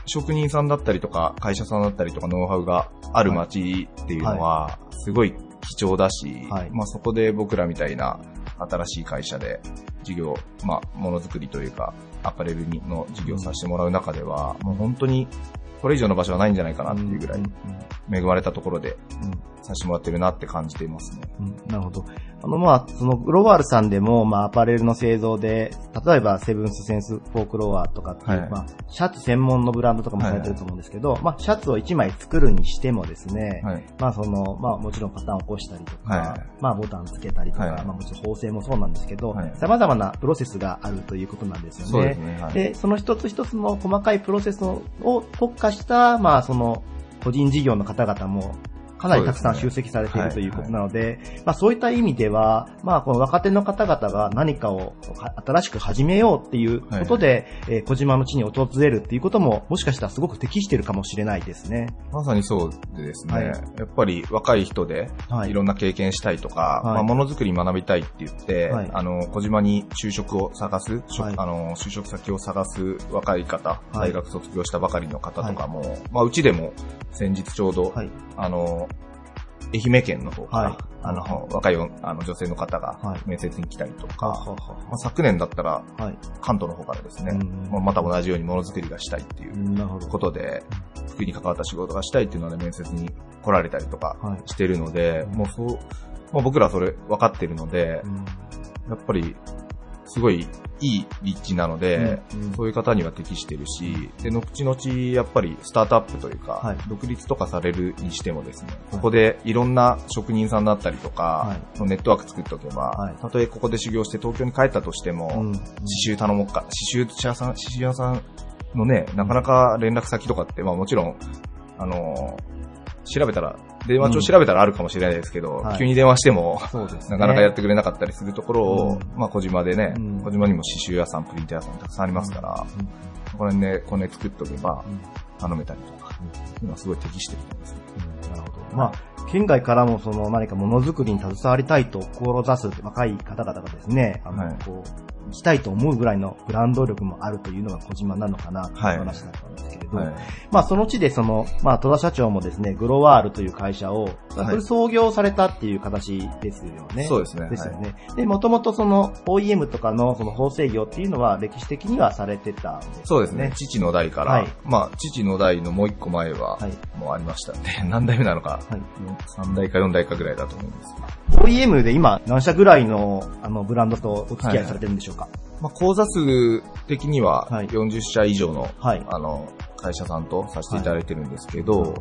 職人さんだったりとか、会社さんだったりとか、ノウハウがある街っていうのは、すごい貴重だし、はいまあそこで僕らみたいな新しい会社で事業、まあものづくりというか、アパレルにの事業をさせてもらう中では、もう本当にこれ以上の場所はないんじゃないかなっていうぐらい、恵まれたところで、させてもらってるなって感じていますね。うん、なるほど。あの、まあ、その、グローバールさんでも、まあ、アパレルの製造で、例えば、セブンスセンスフォークロワーとかっていう、はい。まあ、シャツ専門のブランドとかもされてると思うんですけど、まあ、シャツを1枚作るにしてもですね、はい。まあ、その、まあ、もちろんパターンを起こしたりとか、はい。まあ、ボタンつけたりとか、はい。まあ、もちろん縫製もそうなんですけどはい、様々なプロセスがあるということなんですよね。そうですねはい。で、その一つ一つの細かいプロセスを特化した、まあ、その、個人事業の方々も、かなりたくさん集積されているということなので、まあそういった意味では、まあこの若手の方々が何かをは新しく始めようっていうことで、えー小島の地に訪れるっていうことも、もしかしたらすごく適しているかもしれないですね。まさにそうでですね、はい。やっぱり若い人ではい。いろんな経験したいとか、はい。まあ、ものづくり学びたいって言って、はい。あの、小島に就職を探す、あの、就職先を探す若い方、はい。大学卒業したばかりの方とかも、まあ、うちでも先日ちょうど、はい。あの、愛媛県の方から、はい。あの、若いあの女性の方がはい。面接に来たりとか、はははまあ、昨年だったらはい。関東の方からですね、うん。まあまた同じようにものづくりがしたいっていう。ことで、服に関わった仕事がしたいっていうので面接に来られたりとかはい。してるので、もうそう、まあ、僕らはそれ分かってるので、うん。やっぱり、すごいいい立地なので、うんうん。そういう方には適してるし、で、後々やっぱりスタートアップというか、はい。独立とかされるにしてもですね、ここでいろんな職人さんだったりとか、はネットワーク作っておけば、はい。たとえここで修行して東京に帰ったとしても、うん。刺繍頼もうか、刺繍屋さん、刺繍屋さんのね、なかなか連絡先とかって、まあもちろん、あのー調べたら、電話帳調べたらあるかもしれないですけど、はい。急に電話しても、ね。なかなかやってくれなかったりするところを、うん。まあ小島でね、うん。小島にも刺繍屋さん、プリンター屋さんたくさんありますから、これね、これね作っとけばうん。頼めたりとか、いうのはすごい適してるすね。うん。なるほど。まあ、県外からもその何かものづくりに携わりたいと志す若い方々がですね、あの、はい。こう、行きたいと思うぐらいのブランド力もあるというのが小島なのかなというはい話だったんですけれど、はい。まあその地でその、まあ戸田社長もですね、グロワールという会社を、創業されたっていう形ですよね。そうですね。ですよね。で、もともとその OEM とかのその縫製業っていうのは歴史的にはされてたんですよね。そうですね。父の代から、はい。まあ、父の代のもう一個前ははい、もうありましたんで、何代目なのか、はい。3代か4代かぐらいだと思うんですけど。OEM で今何社ぐらいのあのブランドとお付き合いされてるんでしょうか、まあ、講座数的にははい。40社以上の、はい。あの、会社さんとさせていただいてるんですけど、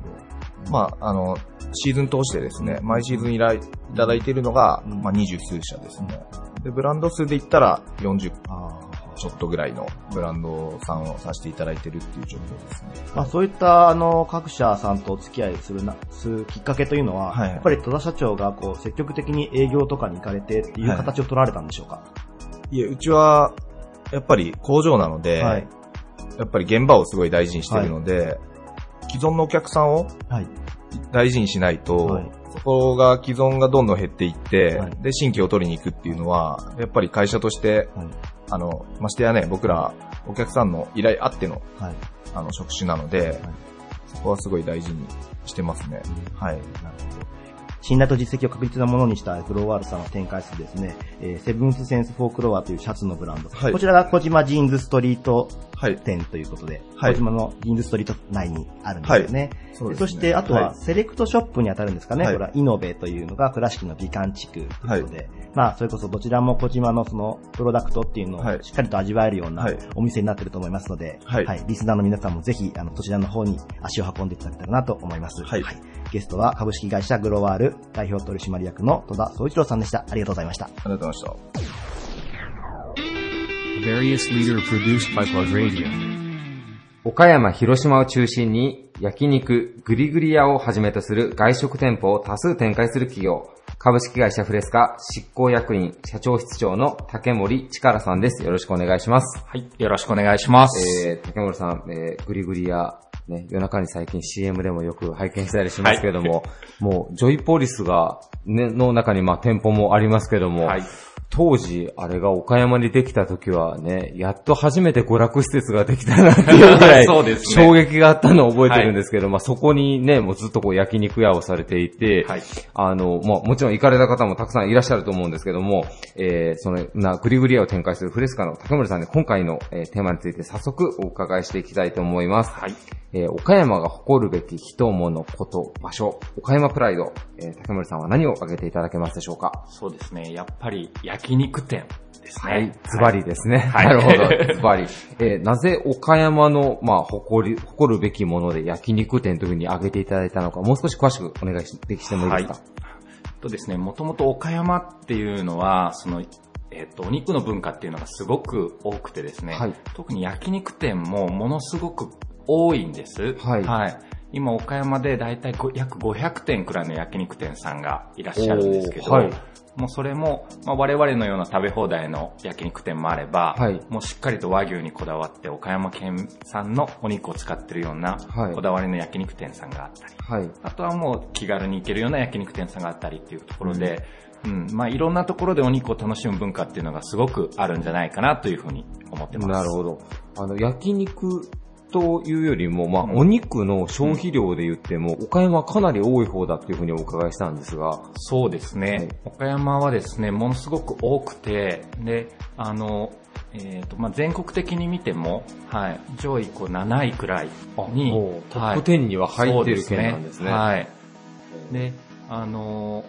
まあ、あの、シーズン通してですね、毎シーズンいただいているのが、うん。まあ、二十数社ですね。で、ブランド数で言ったら40あちょっとぐらいのブランドさんをさせていただいてるっていう状況ですね。ーまあ、そういったあの各社さんとお付き合いするなするきっかけというのは、はいやっぱり戸田社長がこう積極的に営業とかに行かれてっていう形を取られたんでしょうか、いえ、うちは、やっぱり工場なので、はい。やっぱり現場をすごい大事にしてるので、既存のお客さんをはい。大事にしないと、はい。そこが既存がどんどん減っていって、はい。で、新規を取りに行くっていうのは、やっぱり会社として、はい。あの、ましてやね、僕らお客さんの依頼あっての、はい。あの、職種なので、そこはすごい大事にしてますね。はい。なるほど。信頼と実績を確実なものにしたグローワールさんを展開するですね、えーセブンスセンスフォークロアというシャツのブランド。はい。こちらが小島ジーンズストリートはい。店ということで、はい。小島のジーンズストリート内にあるんですよね。そうですね。して、あとははい。セレクトショップに当たるんですかね。はい。これはイノベというのが倉敷の美観地区ということで、まあ、それこそどちらも小島のそのプロダクトっていうのはい。をしっかりと味わえるようなはい。お店になってると思いますので、はい。リスナーの皆さんもぜひ、あの、そちらの方に足を運んでいただけたらなと思います。はいゲストは株式会社グロワール代表取締役の戸田総一郎さんでした。ありがとうございました。ありがとうございました。Various leader produced by Plug Radio. 岡山、広島を中心に焼肉、グリグリ屋をはじめとする外食店舗を多数展開する企業、株式会社フレスカ執行役員社長室長の竹森力さんです。よろしくお願いします。はい。よろしくお願いします。えー、竹森さん、えー、グリグリ屋、ね、夜中に最近 CM でもよく拝見したりしますけれども、もう、ジョイポリスが、ね、の中にまあ店舗もありますけども、はい当時、あれが岡山にできた時はね、やっと初めて娯楽施設ができたなっていうぐらい、そうですね衝撃があったのを覚えてるんですけど、まあそこにね、もうずっとこう焼肉屋をされていて、はいあの、まあもちろん行かれた方もたくさんいらっしゃると思うんですけども、えー、その、な、グリグリ屋を展開するフレスカの竹森さんに今回の、えーテーマについて早速お伺いしていきたいと思います。はい。えー岡山が誇るべき人、物、こと、場所、岡山プライド、えー竹森さんは何を挙げていただけますでしょうか？そうですね。やっぱり焼肉店ですね。はい、ズバリですね。はい。なるほど、ズバリ。えーなぜ岡山の、まあ、誇り、誇るべきもので焼肉店というふうに挙げていただいたのか、もう少し詳しくお願いしできてもいいですか、とですね、もともと岡山っていうのは、その、えっ、と、お肉の文化っていうのがすごく多くてですね、はい。特に焼肉店もものすごく多いんです。はい今、岡山でだいたいご約500店くらいの焼肉店さんがいらっしゃるんですけど、はいもうそれも、まあ、我々のような食べ放題の焼肉店もあれば、はいもうしっかりと和牛にこだわって岡山県産のお肉を使ってるようなはいこだわりの焼肉店さんがあったり、はい。あとはもう気軽に行けるような焼肉店さんがあったりっていうところで、うん、まあいろんなところでお肉を楽しむ文化っていうのがすごくあるんじゃないかなというふうに思ってます。なるほど。あの、焼肉というよりも、まあ、お肉の消費量で言っても、岡山はかなり多い方だっていうふうにお伺いしたんですが、そうですね。岡山はですね、ものすごく多くて、で、あの、えっ、と、まあ、全国的に見ても、はい、上位こう7位くらいに、トはいップ10には入ってる県なんですね。はい。で、あの、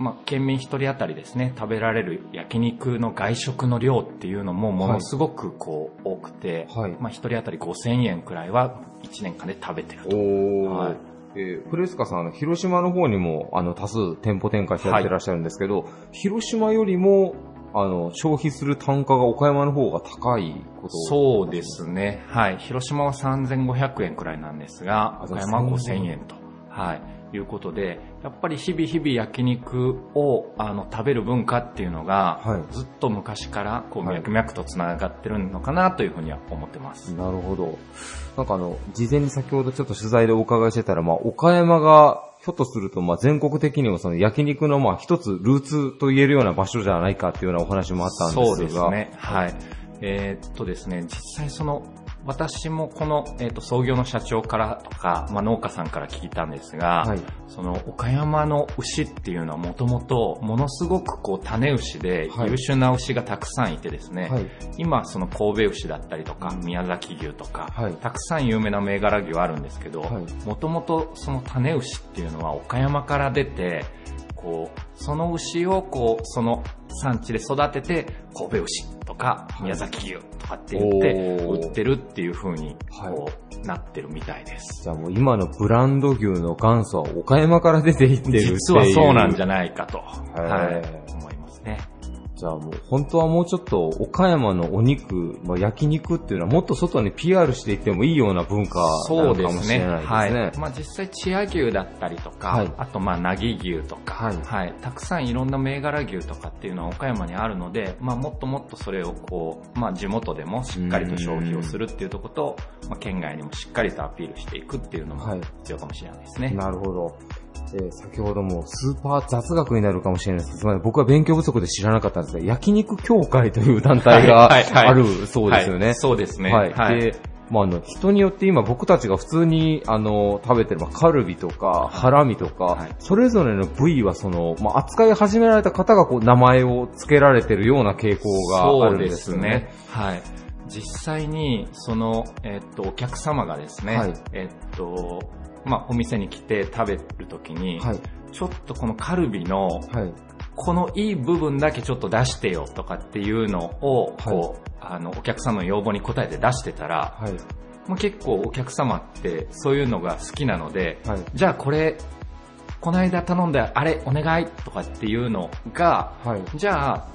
まあ、県民一人当たりですね、食べられる焼肉の外食の量っていうのもものすごくこう多くて、はいまあ、一人当たり5000円くらいは1年間で食べてると。はいえーフレスカさん、あの、広島の方にも、あの、多数店舗展開されてらっしゃるんですけど、広島よりも、あの、消費する単価が岡山の方が高いことそうですね。はい。広島は3500円くらいなんですが、あ岡山は5000円と。はい。いうことで、やっぱり日々日々焼肉をあの食べる文化っていうのが、はいずっと昔からこうはい脈々とつながってるのかなというふうには思ってます。なるほど。なんかあの、事前に先ほどちょっと取材でお伺いしてたら、まあ、岡山が、ひょっとすると、まあ、全国的にもその焼肉の、まあ、一つルーツと言えるような場所じゃないかっていうようなお話もあったんですが。そうですね。はい。えーっとですね、実際その、私もこの、えーっと、創業の社長からとか、まあ、農家さんから聞いたんですが、はい。その岡山の牛っていうのはもともとものすごくこう種牛ではい優秀な牛がたくさんいてですね、はい。今その神戸牛だったりとか宮崎牛とか、はいたくさん有名な銘柄牛あるんですけどはいもともとその種牛っていうのは岡山から出てこうその牛をこうその産地で育てて神戸牛とか宮崎牛とかって言って売ってるっていう風にはいこうなってるみたいです。じゃあもう今のブランド牛の元祖は岡山から出ていってるっていう。実はそうなんじゃないかと、へはい。じゃあもう本当はもうちょっと岡山のお肉、まあ、焼肉っていうのはもっと外に PR していってもいいような文化なそうでのかもすね。しれないですね。はい。まあ実際、チア牛だったりとか、はいあとまあ、なぎ牛とか、はいはい。たくさんいろんな銘柄牛とかっていうのは岡山にあるので、まあもっともっとそれをこう、まあ地元でもしっかりと消費をするっていうところと、まあ県外にもしっかりとアピールしていくっていうのもはい必要かもしれないですね。なるほど。えー先ほどもスーパー雑学になるかもしれないですすみません。僕は勉強不足で知らなかったんですが、焼肉協会という団体がはいはいあるそうですよね。はいそうですね。はい。はい。で、まあ、あの、人によって今僕たちが普通に、あの、食べてる、まあ、カルビとか、ハラミとか、はいそれぞれの部位はその、まあ、扱い始められた方がこう、名前を付けられてるような傾向があるんでそうですすよね。ね。はい。実際に、その、えっと、お客様がですね、はいえっと、まあ、お店に来て食べるときに、はい。ちょっとこのカルビの、はい。このいい部分だけちょっと出してよとかっていうのを、はいこう、あの、お客様の要望に応えて出してたら、はい。もう結構お客様ってそういうのが好きなので、はい。じゃあこれ、この間頼んだあれお願いとかっていうのが、はい。じゃあ、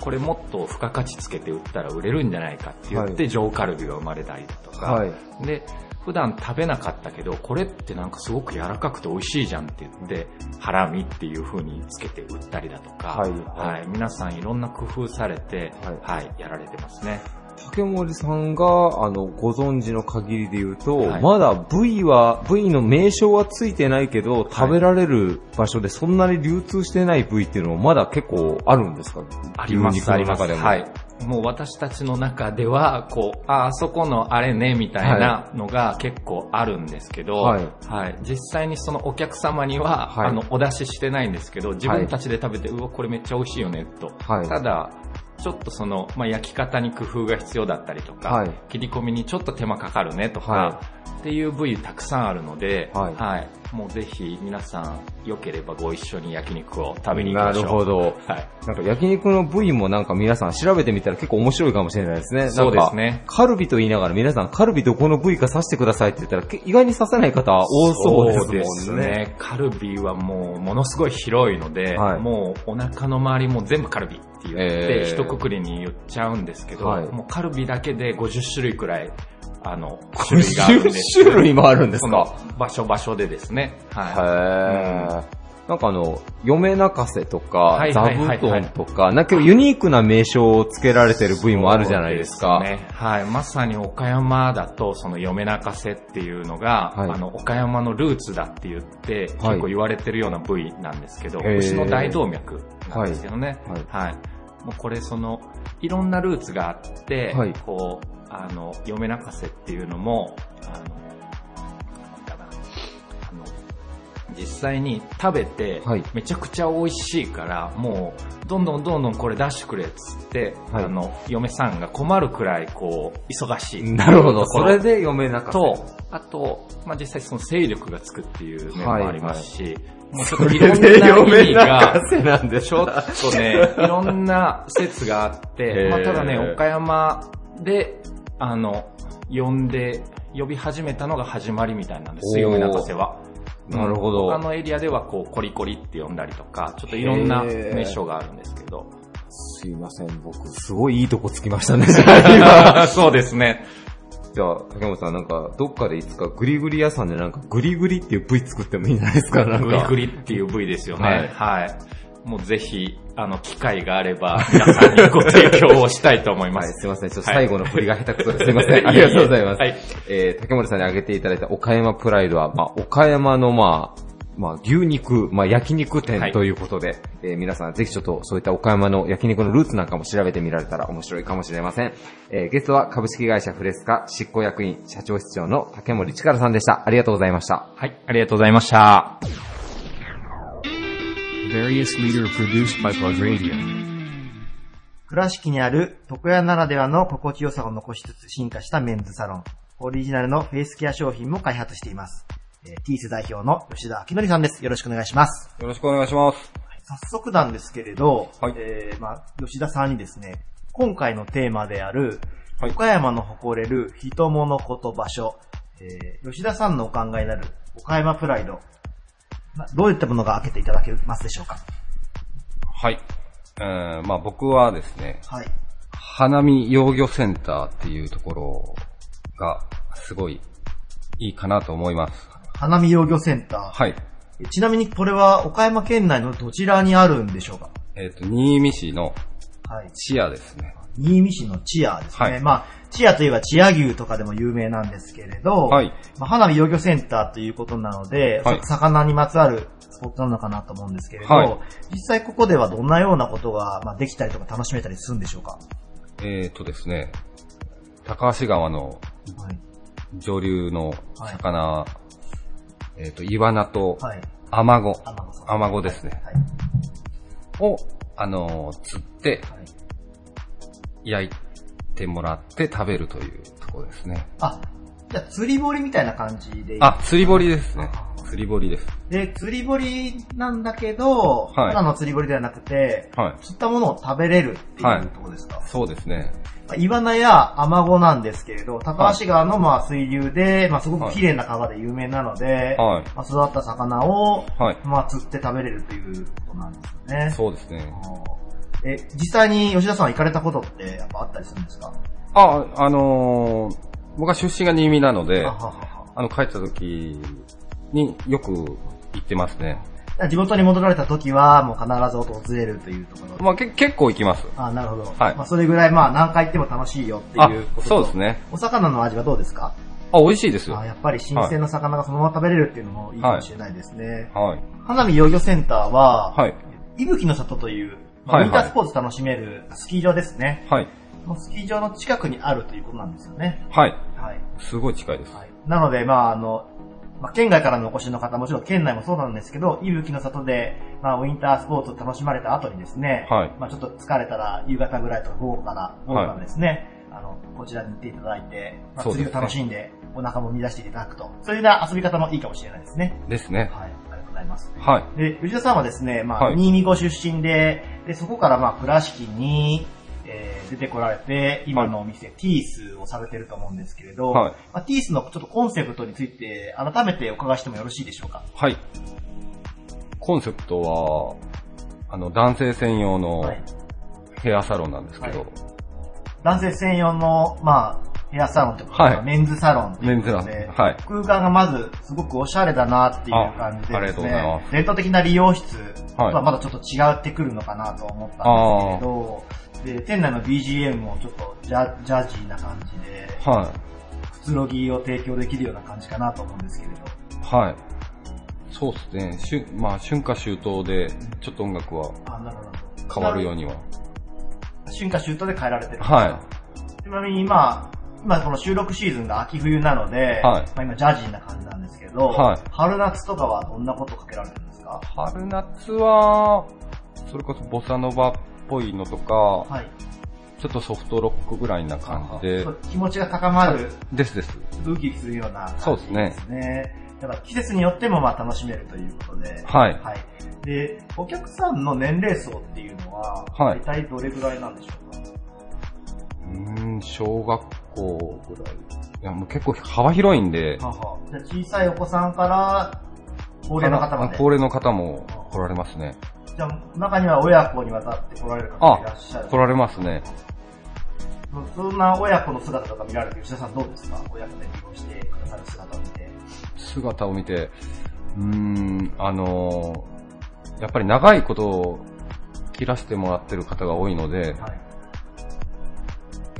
これもっと付加価値つけて売ったら売れるんじゃないかって言って、は上カルビが生まれたりだとか、はい。で、普段食べなかったけど、これってなんかすごく柔らかくて美味しいじゃんって言って、ハラミっていう風につけて売ったりだとか、はいはい皆さんいろんな工夫されて、はいはい、やられてますね。竹森さんが、あの、ご存知の限りで言うと、はいまだ部位は、部位の名称はついてないけど、食べられる場所でそんなに流通してない部位っていうのもまだ結構あるんですか？あります、あります。の中でも。はい。もう私たちの中では、こう、あ、あそこのあれね、みたいなのが結構あるんですけど、はい。はい。実際にそのお客様には、はい。あの、お出ししてないんですけど、自分たちで食べて、うわ、これめっちゃ美味しいよね、と。はい。ただ、ちょっとその、まあ、焼き方に工夫が必要だったりとか、はい切り込みにちょっと手間かかるねとか、はっていう部位たくさんあるので、はいもうぜひ皆さん、良ければご一緒に焼肉を食べに行きなましょう。るほど。はい。なんか焼肉の部位もなんか皆さん調べてみたら結構面白いかもしれないですね。そうですねカルビと言いながら皆さんカルビどこの部位か刺してくださいって言ったらけ意外に刺せない方多そうですもんね。カルビはもうものすごい広いので、はいもうお腹の周りも全部カルビって言って、えー一括りに言っちゃうんですけど、はいもうカルビだけで50種類くらい、あの、種類があるんです50種類もあるんですか？場所場所でですね。はい。なんかあの、嫁泣かせとか、座はいはいはいはい布団とか、なんかユニークな名称を付けられてる部位もあるじゃないですか。ね。はい。まさに岡山だと、その嫁泣かせっていうのが、はいあの、岡山のルーツだって言って、結構言われてるような部位なんですけど、へー牛の大動脈なんですけどね。はいはい。もうこれその、いろんなルーツがあって、はいこう、あの、嫁泣かせっていうのも、あの、実際に食べてはい、めちゃくちゃ美味しいから、もう、どんどんどんどんこれ出してくれっつって、はいあの、嫁さんが困るくらい、こう、忙しい。なるほど。それで嫁泣かせ。と、あと、まあ、実際その勢力がつくっていう面もありますし、もうちょっそといろんな意味がんでちょっとね、いろんな説があってまあ、ただね、岡山で、あの、呼んで、呼び始めたのが始まりみたいなんです嫁泣かせは。なるほど他のエリアではこう、コリコリって呼んだりとか、ちょっといろんな名称があるんですけど。すいません、僕、すごいいいとこつきましたね。そうですね。じゃあ、竹本さんなんか、どっかでいつかグリグリ屋さんでなんか、グリグリっていう部位作ってもいいんじゃないですか、なんか。グリグリっていう部位ですよね。ははいい。もうぜひ、あの、機会があれば、皆さんにご提供をしたいと思いまはい、す。すいません。ちょっとはい最後の振りが下手くそで すいません。ありがとうございます。はいえー、竹森さんに挙げていただいた岡山プライドは、まあ、岡山のまあ、まあ、牛肉、まあ、焼肉店はいということで、えー皆さんぜひちょっとそういった岡山の焼肉のルーツなんかも調べてみられたら面白いかもしれません。えーゲストは株式会社フレスカ執行役員社長室長の竹森力さんでした。ありがとうございました。はい、ありがとうございました。倉敷にある床屋ならではの心地よさを残しつつ進化したメンズサロン。オリジナルのフェイスケア商品も開発しています。えー、ティース代表の吉田明則さんです。よろしくお願いします。よろしくお願いします。早速なんですけれど、はいえー、まあ、吉田さんにですね、今回のテーマである、はい岡山の誇れる人物こと場所、えー、吉田さんのお考えになる岡山プライド、まどういったものが開けていただけますでしょうか？はい。えーまあ僕はですね、はい。花見幼魚センターっていうところがすごいいいかなと思います。花見幼魚センター。はい。ちなみにこれは岡山県内のどちらにあるんでしょうか？えっ、と、新見市のはい。チアですね。新見市のチアですね。はいまあ、チアといえばチア牛とかでも有名なんですけれど、はいまあ、花火幼魚センターということなので、はいさ魚にまつわるスポットなのかなと思うんですけれど、はい実際ここではどんなようなことが、まあ、できたりとか楽しめたりするんでしょうか？えっ、とですね、高橋川のはい。上流の魚、えっ、と、イワナとはい。アマゴ、アマゴですね。はい。を、あのー釣って、はい焼いてもらって食べるというところですね。あ、じゃあ釣り堀みたいな感じでいいあ、釣り堀ですね。釣り堀です。で、釣り堀なんだけど、はいただの釣り堀ではなくて、はい。釣ったものを食べれるっていはいうところですか、そうですね。まあイワナやアマゴなんですけれど、高橋川のまあ水流で、まあすごく綺麗な川で有名なので、はい。まあ、育った魚を、はい。まあ釣って食べれるということなんですよね。そうですね。え、実際に吉田さんは行かれたことってやっぱあったりするんですか？あ、あのー僕は出身が新見なので、あの、帰った時によく行ってますね。地元に戻られた時は、もう必ず訪れるというところ。まあ、け結構行きます。あなるほど。はいまあ、それぐらい、まあ、何回行っても楽しいよっていうこととそうですね。お魚の味はどうですか？あ、美味しいですよ。あやっぱり新鮮な魚がそのまま食べれるっていうのもいいかもしれないですね。はい。花見幼魚センターは、はい。伊吹の里という、まあはいはいウィンタースポーツ楽しめるスキー場ですね。はい。スキー場の近くにあるということなんですよね。はい。はい。すごい近いです。なので、まあ、あの、まあ、県外からのお越しの方、もちろん県内もそうなんですけど、伊吹の里で、まあ、ウィンタースポーツを楽しまれた後にですね、はいまあ、ちょっと疲れたら、夕方ぐらいとか午後から、午後からですね、あの、こちらに行っていただいて、まあ、釣りを楽しんで、お腹も乱していただくと。そういう遊び方もいいかもしれないですね。ですね。はい。ありがとうございます。はい。で、藤田さんはですね、まあ、はい新見ご出身で、で、そこからまあ、倉敷に、えー出てこられて、今のお店、ティースをされてると思うんですけれど、はい。まあ、ティースのちょっとコンセプトについて、改めてお伺いしてもよろしいでしょうか？はい。コンセプトは、あの、男性専用のはい。ヘアサロンなんですけど、はい。男性専用の、まあ、ヘアサロンとか、はい。まあメンズサロンメンズラン。で、はい。空間がまずすごくおしゃれだなっていう感じであありがとうございます。伝統的な理容室とはまだちょっと違ってくるのかなと思ったんですけれど、で、店内の BGM もちょっとジャジャジーな感じで、はくつろぎを提供できるような感じかなと思うんですけれど。い。はい。そうですね。しゅまあ、春夏秋冬で、ちょっと音楽はあ、なるほど。変わるようには。春夏秋冬で変えられてる。はちなみにまあ、今この収録シーズンが秋冬なので、はいまあ今ジャジーな感じなんですけど、はい春夏とかはどんなことかけられてるんですか？い。春夏は、それこそボサノバっぽいのとか、はい。ちょっとソフトロックぐらいな感じで気持ちが高まる、ですです。ウキウキするようなそうですね感じですね。だから季節によってもまあ楽しめるということで、はいはい。で、お客さんの年齢層っていうのは、はい大体どれぐらいなんでしょうか？うーん、小学校ぐらい。いや、もう結構幅広いんで、はは小さいお子さんから高齢の方まで。高齢の方も来られますね。じゃあ中には親子にわたって来られる方あがいらっしゃる。来られますね。そんな親子の姿とか見られて、吉田さんどうですか？親子で利用してくださる姿を見て。姿を見て、うーん、あのーやっぱり長いことを切らしてもらってる方が多いので、はい。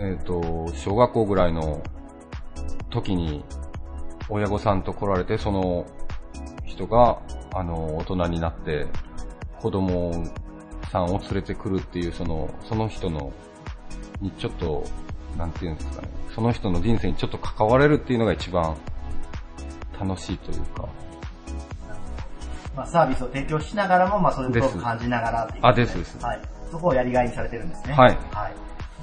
えっ、と、小学校ぐらいの時に親御さんと来られて、その人が、あの、大人になって、子供さんを連れてくるっていう、その、その人の、にちょっと、なんていうんですかね、その人の人生にちょっと関われるっていうのが一番楽しいというか、まあサービスを提供しながらも、まあそういうことを感じながらっていう、あですですはい。そこをやりがいにされてるんですね。はいは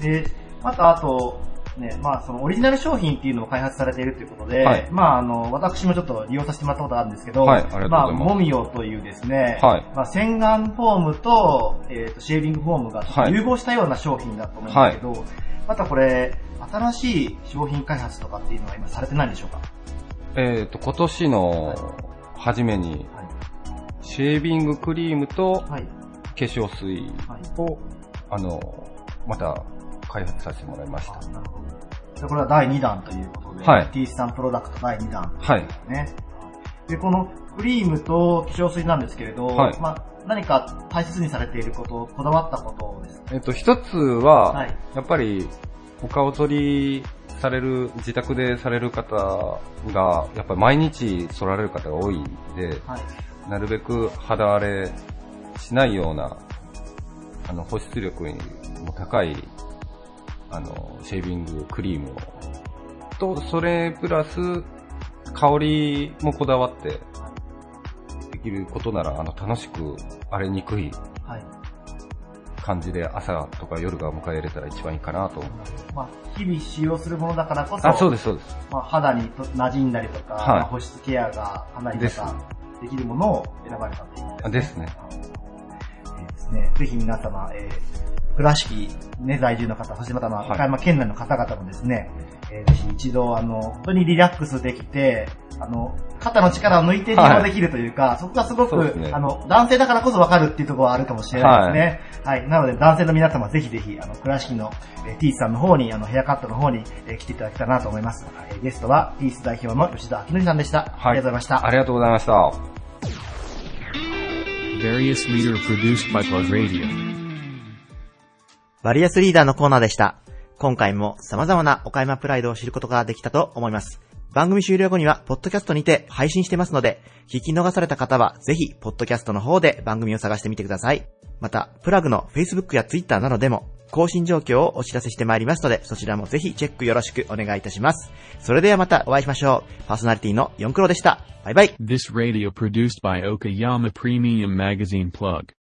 い。で、またあと、ね、まあそのオリジナル商品っていうのを開発されているということで、はい。まああの、私もちょっと利用させてもらったことがあるんですけど、はいあます。あ、モミオというですね、はい。まあ洗顔フォームと、えーとシェービングフォームがはい。融合したような商品だと思うんですけど、またこれ、新しい商品開発とかっていうのは今されてないんでしょうか？えっ、と、今年の初めに、シェービングクリームと化はい。粧水を、あの、また開発させてもらいました。なるほど。でこれは第2弾ということで、はい T さんプロダクト第2弾はい。ね。で、このクリームと化粧水なんですけれど、はいまあ、何か大切にされていること、こだわったことですか？えっ、と、一つは、はいやっぱり、お顔取りされる、自宅でされる方が、やっぱり毎日剃られる方が多いんで、はい。なるべく肌荒れしないような、あの、保湿力も高い、あの、シェービングクリームを。と、それプラス、香りもこだわって、できることなら、あの、楽しく荒れにくいはい。感じで朝とか夜が迎え入れたら一番いいかなと思う。まあ、日々使用するものだからこそ、あ、そうです、そうです。まあ、肌にと馴染んだりとか、はいまあ保湿ケアがかなりまですたできるものを選ばれたということあですね。えーですね。ぜひ皆様、えー、倉敷ね、在住の方、そしてまたまあ、はい岡山県内の方々もですね、えーぜひ一度、あの、本当にリラックスできて、あの、肩の力を抜いて利用できるというか、そこがすごく、ねあの、男性だからこそわかるっていうところはあるかもしれないですね。はい。なので、男性の皆様、ぜひぜひ、あの、倉敷の、えー、ティースさんの方に、あの、ヘアカットの方に、えー来ていただけたらなと思います。えーゲストは、ティース代表の吉田明則さんでした。ありがとうございました。ありがとうございました。バリアスリーダーのコーナーでした。今回も様々な岡山プライドを知ることができたと思います。番組終了後には、ポッドキャストにて配信してますので、聞き逃された方は、ぜひ、ポッドキャストの方で番組を探してみてください。また、プラグの Facebook や Twitter などでも、更新状況をお知らせしてまいりますので、そちらもぜひチェックよろしくお願いいたします。それではまたお会いしましょう。パーソナリティの4クロでした。バイバイ。This radio produced by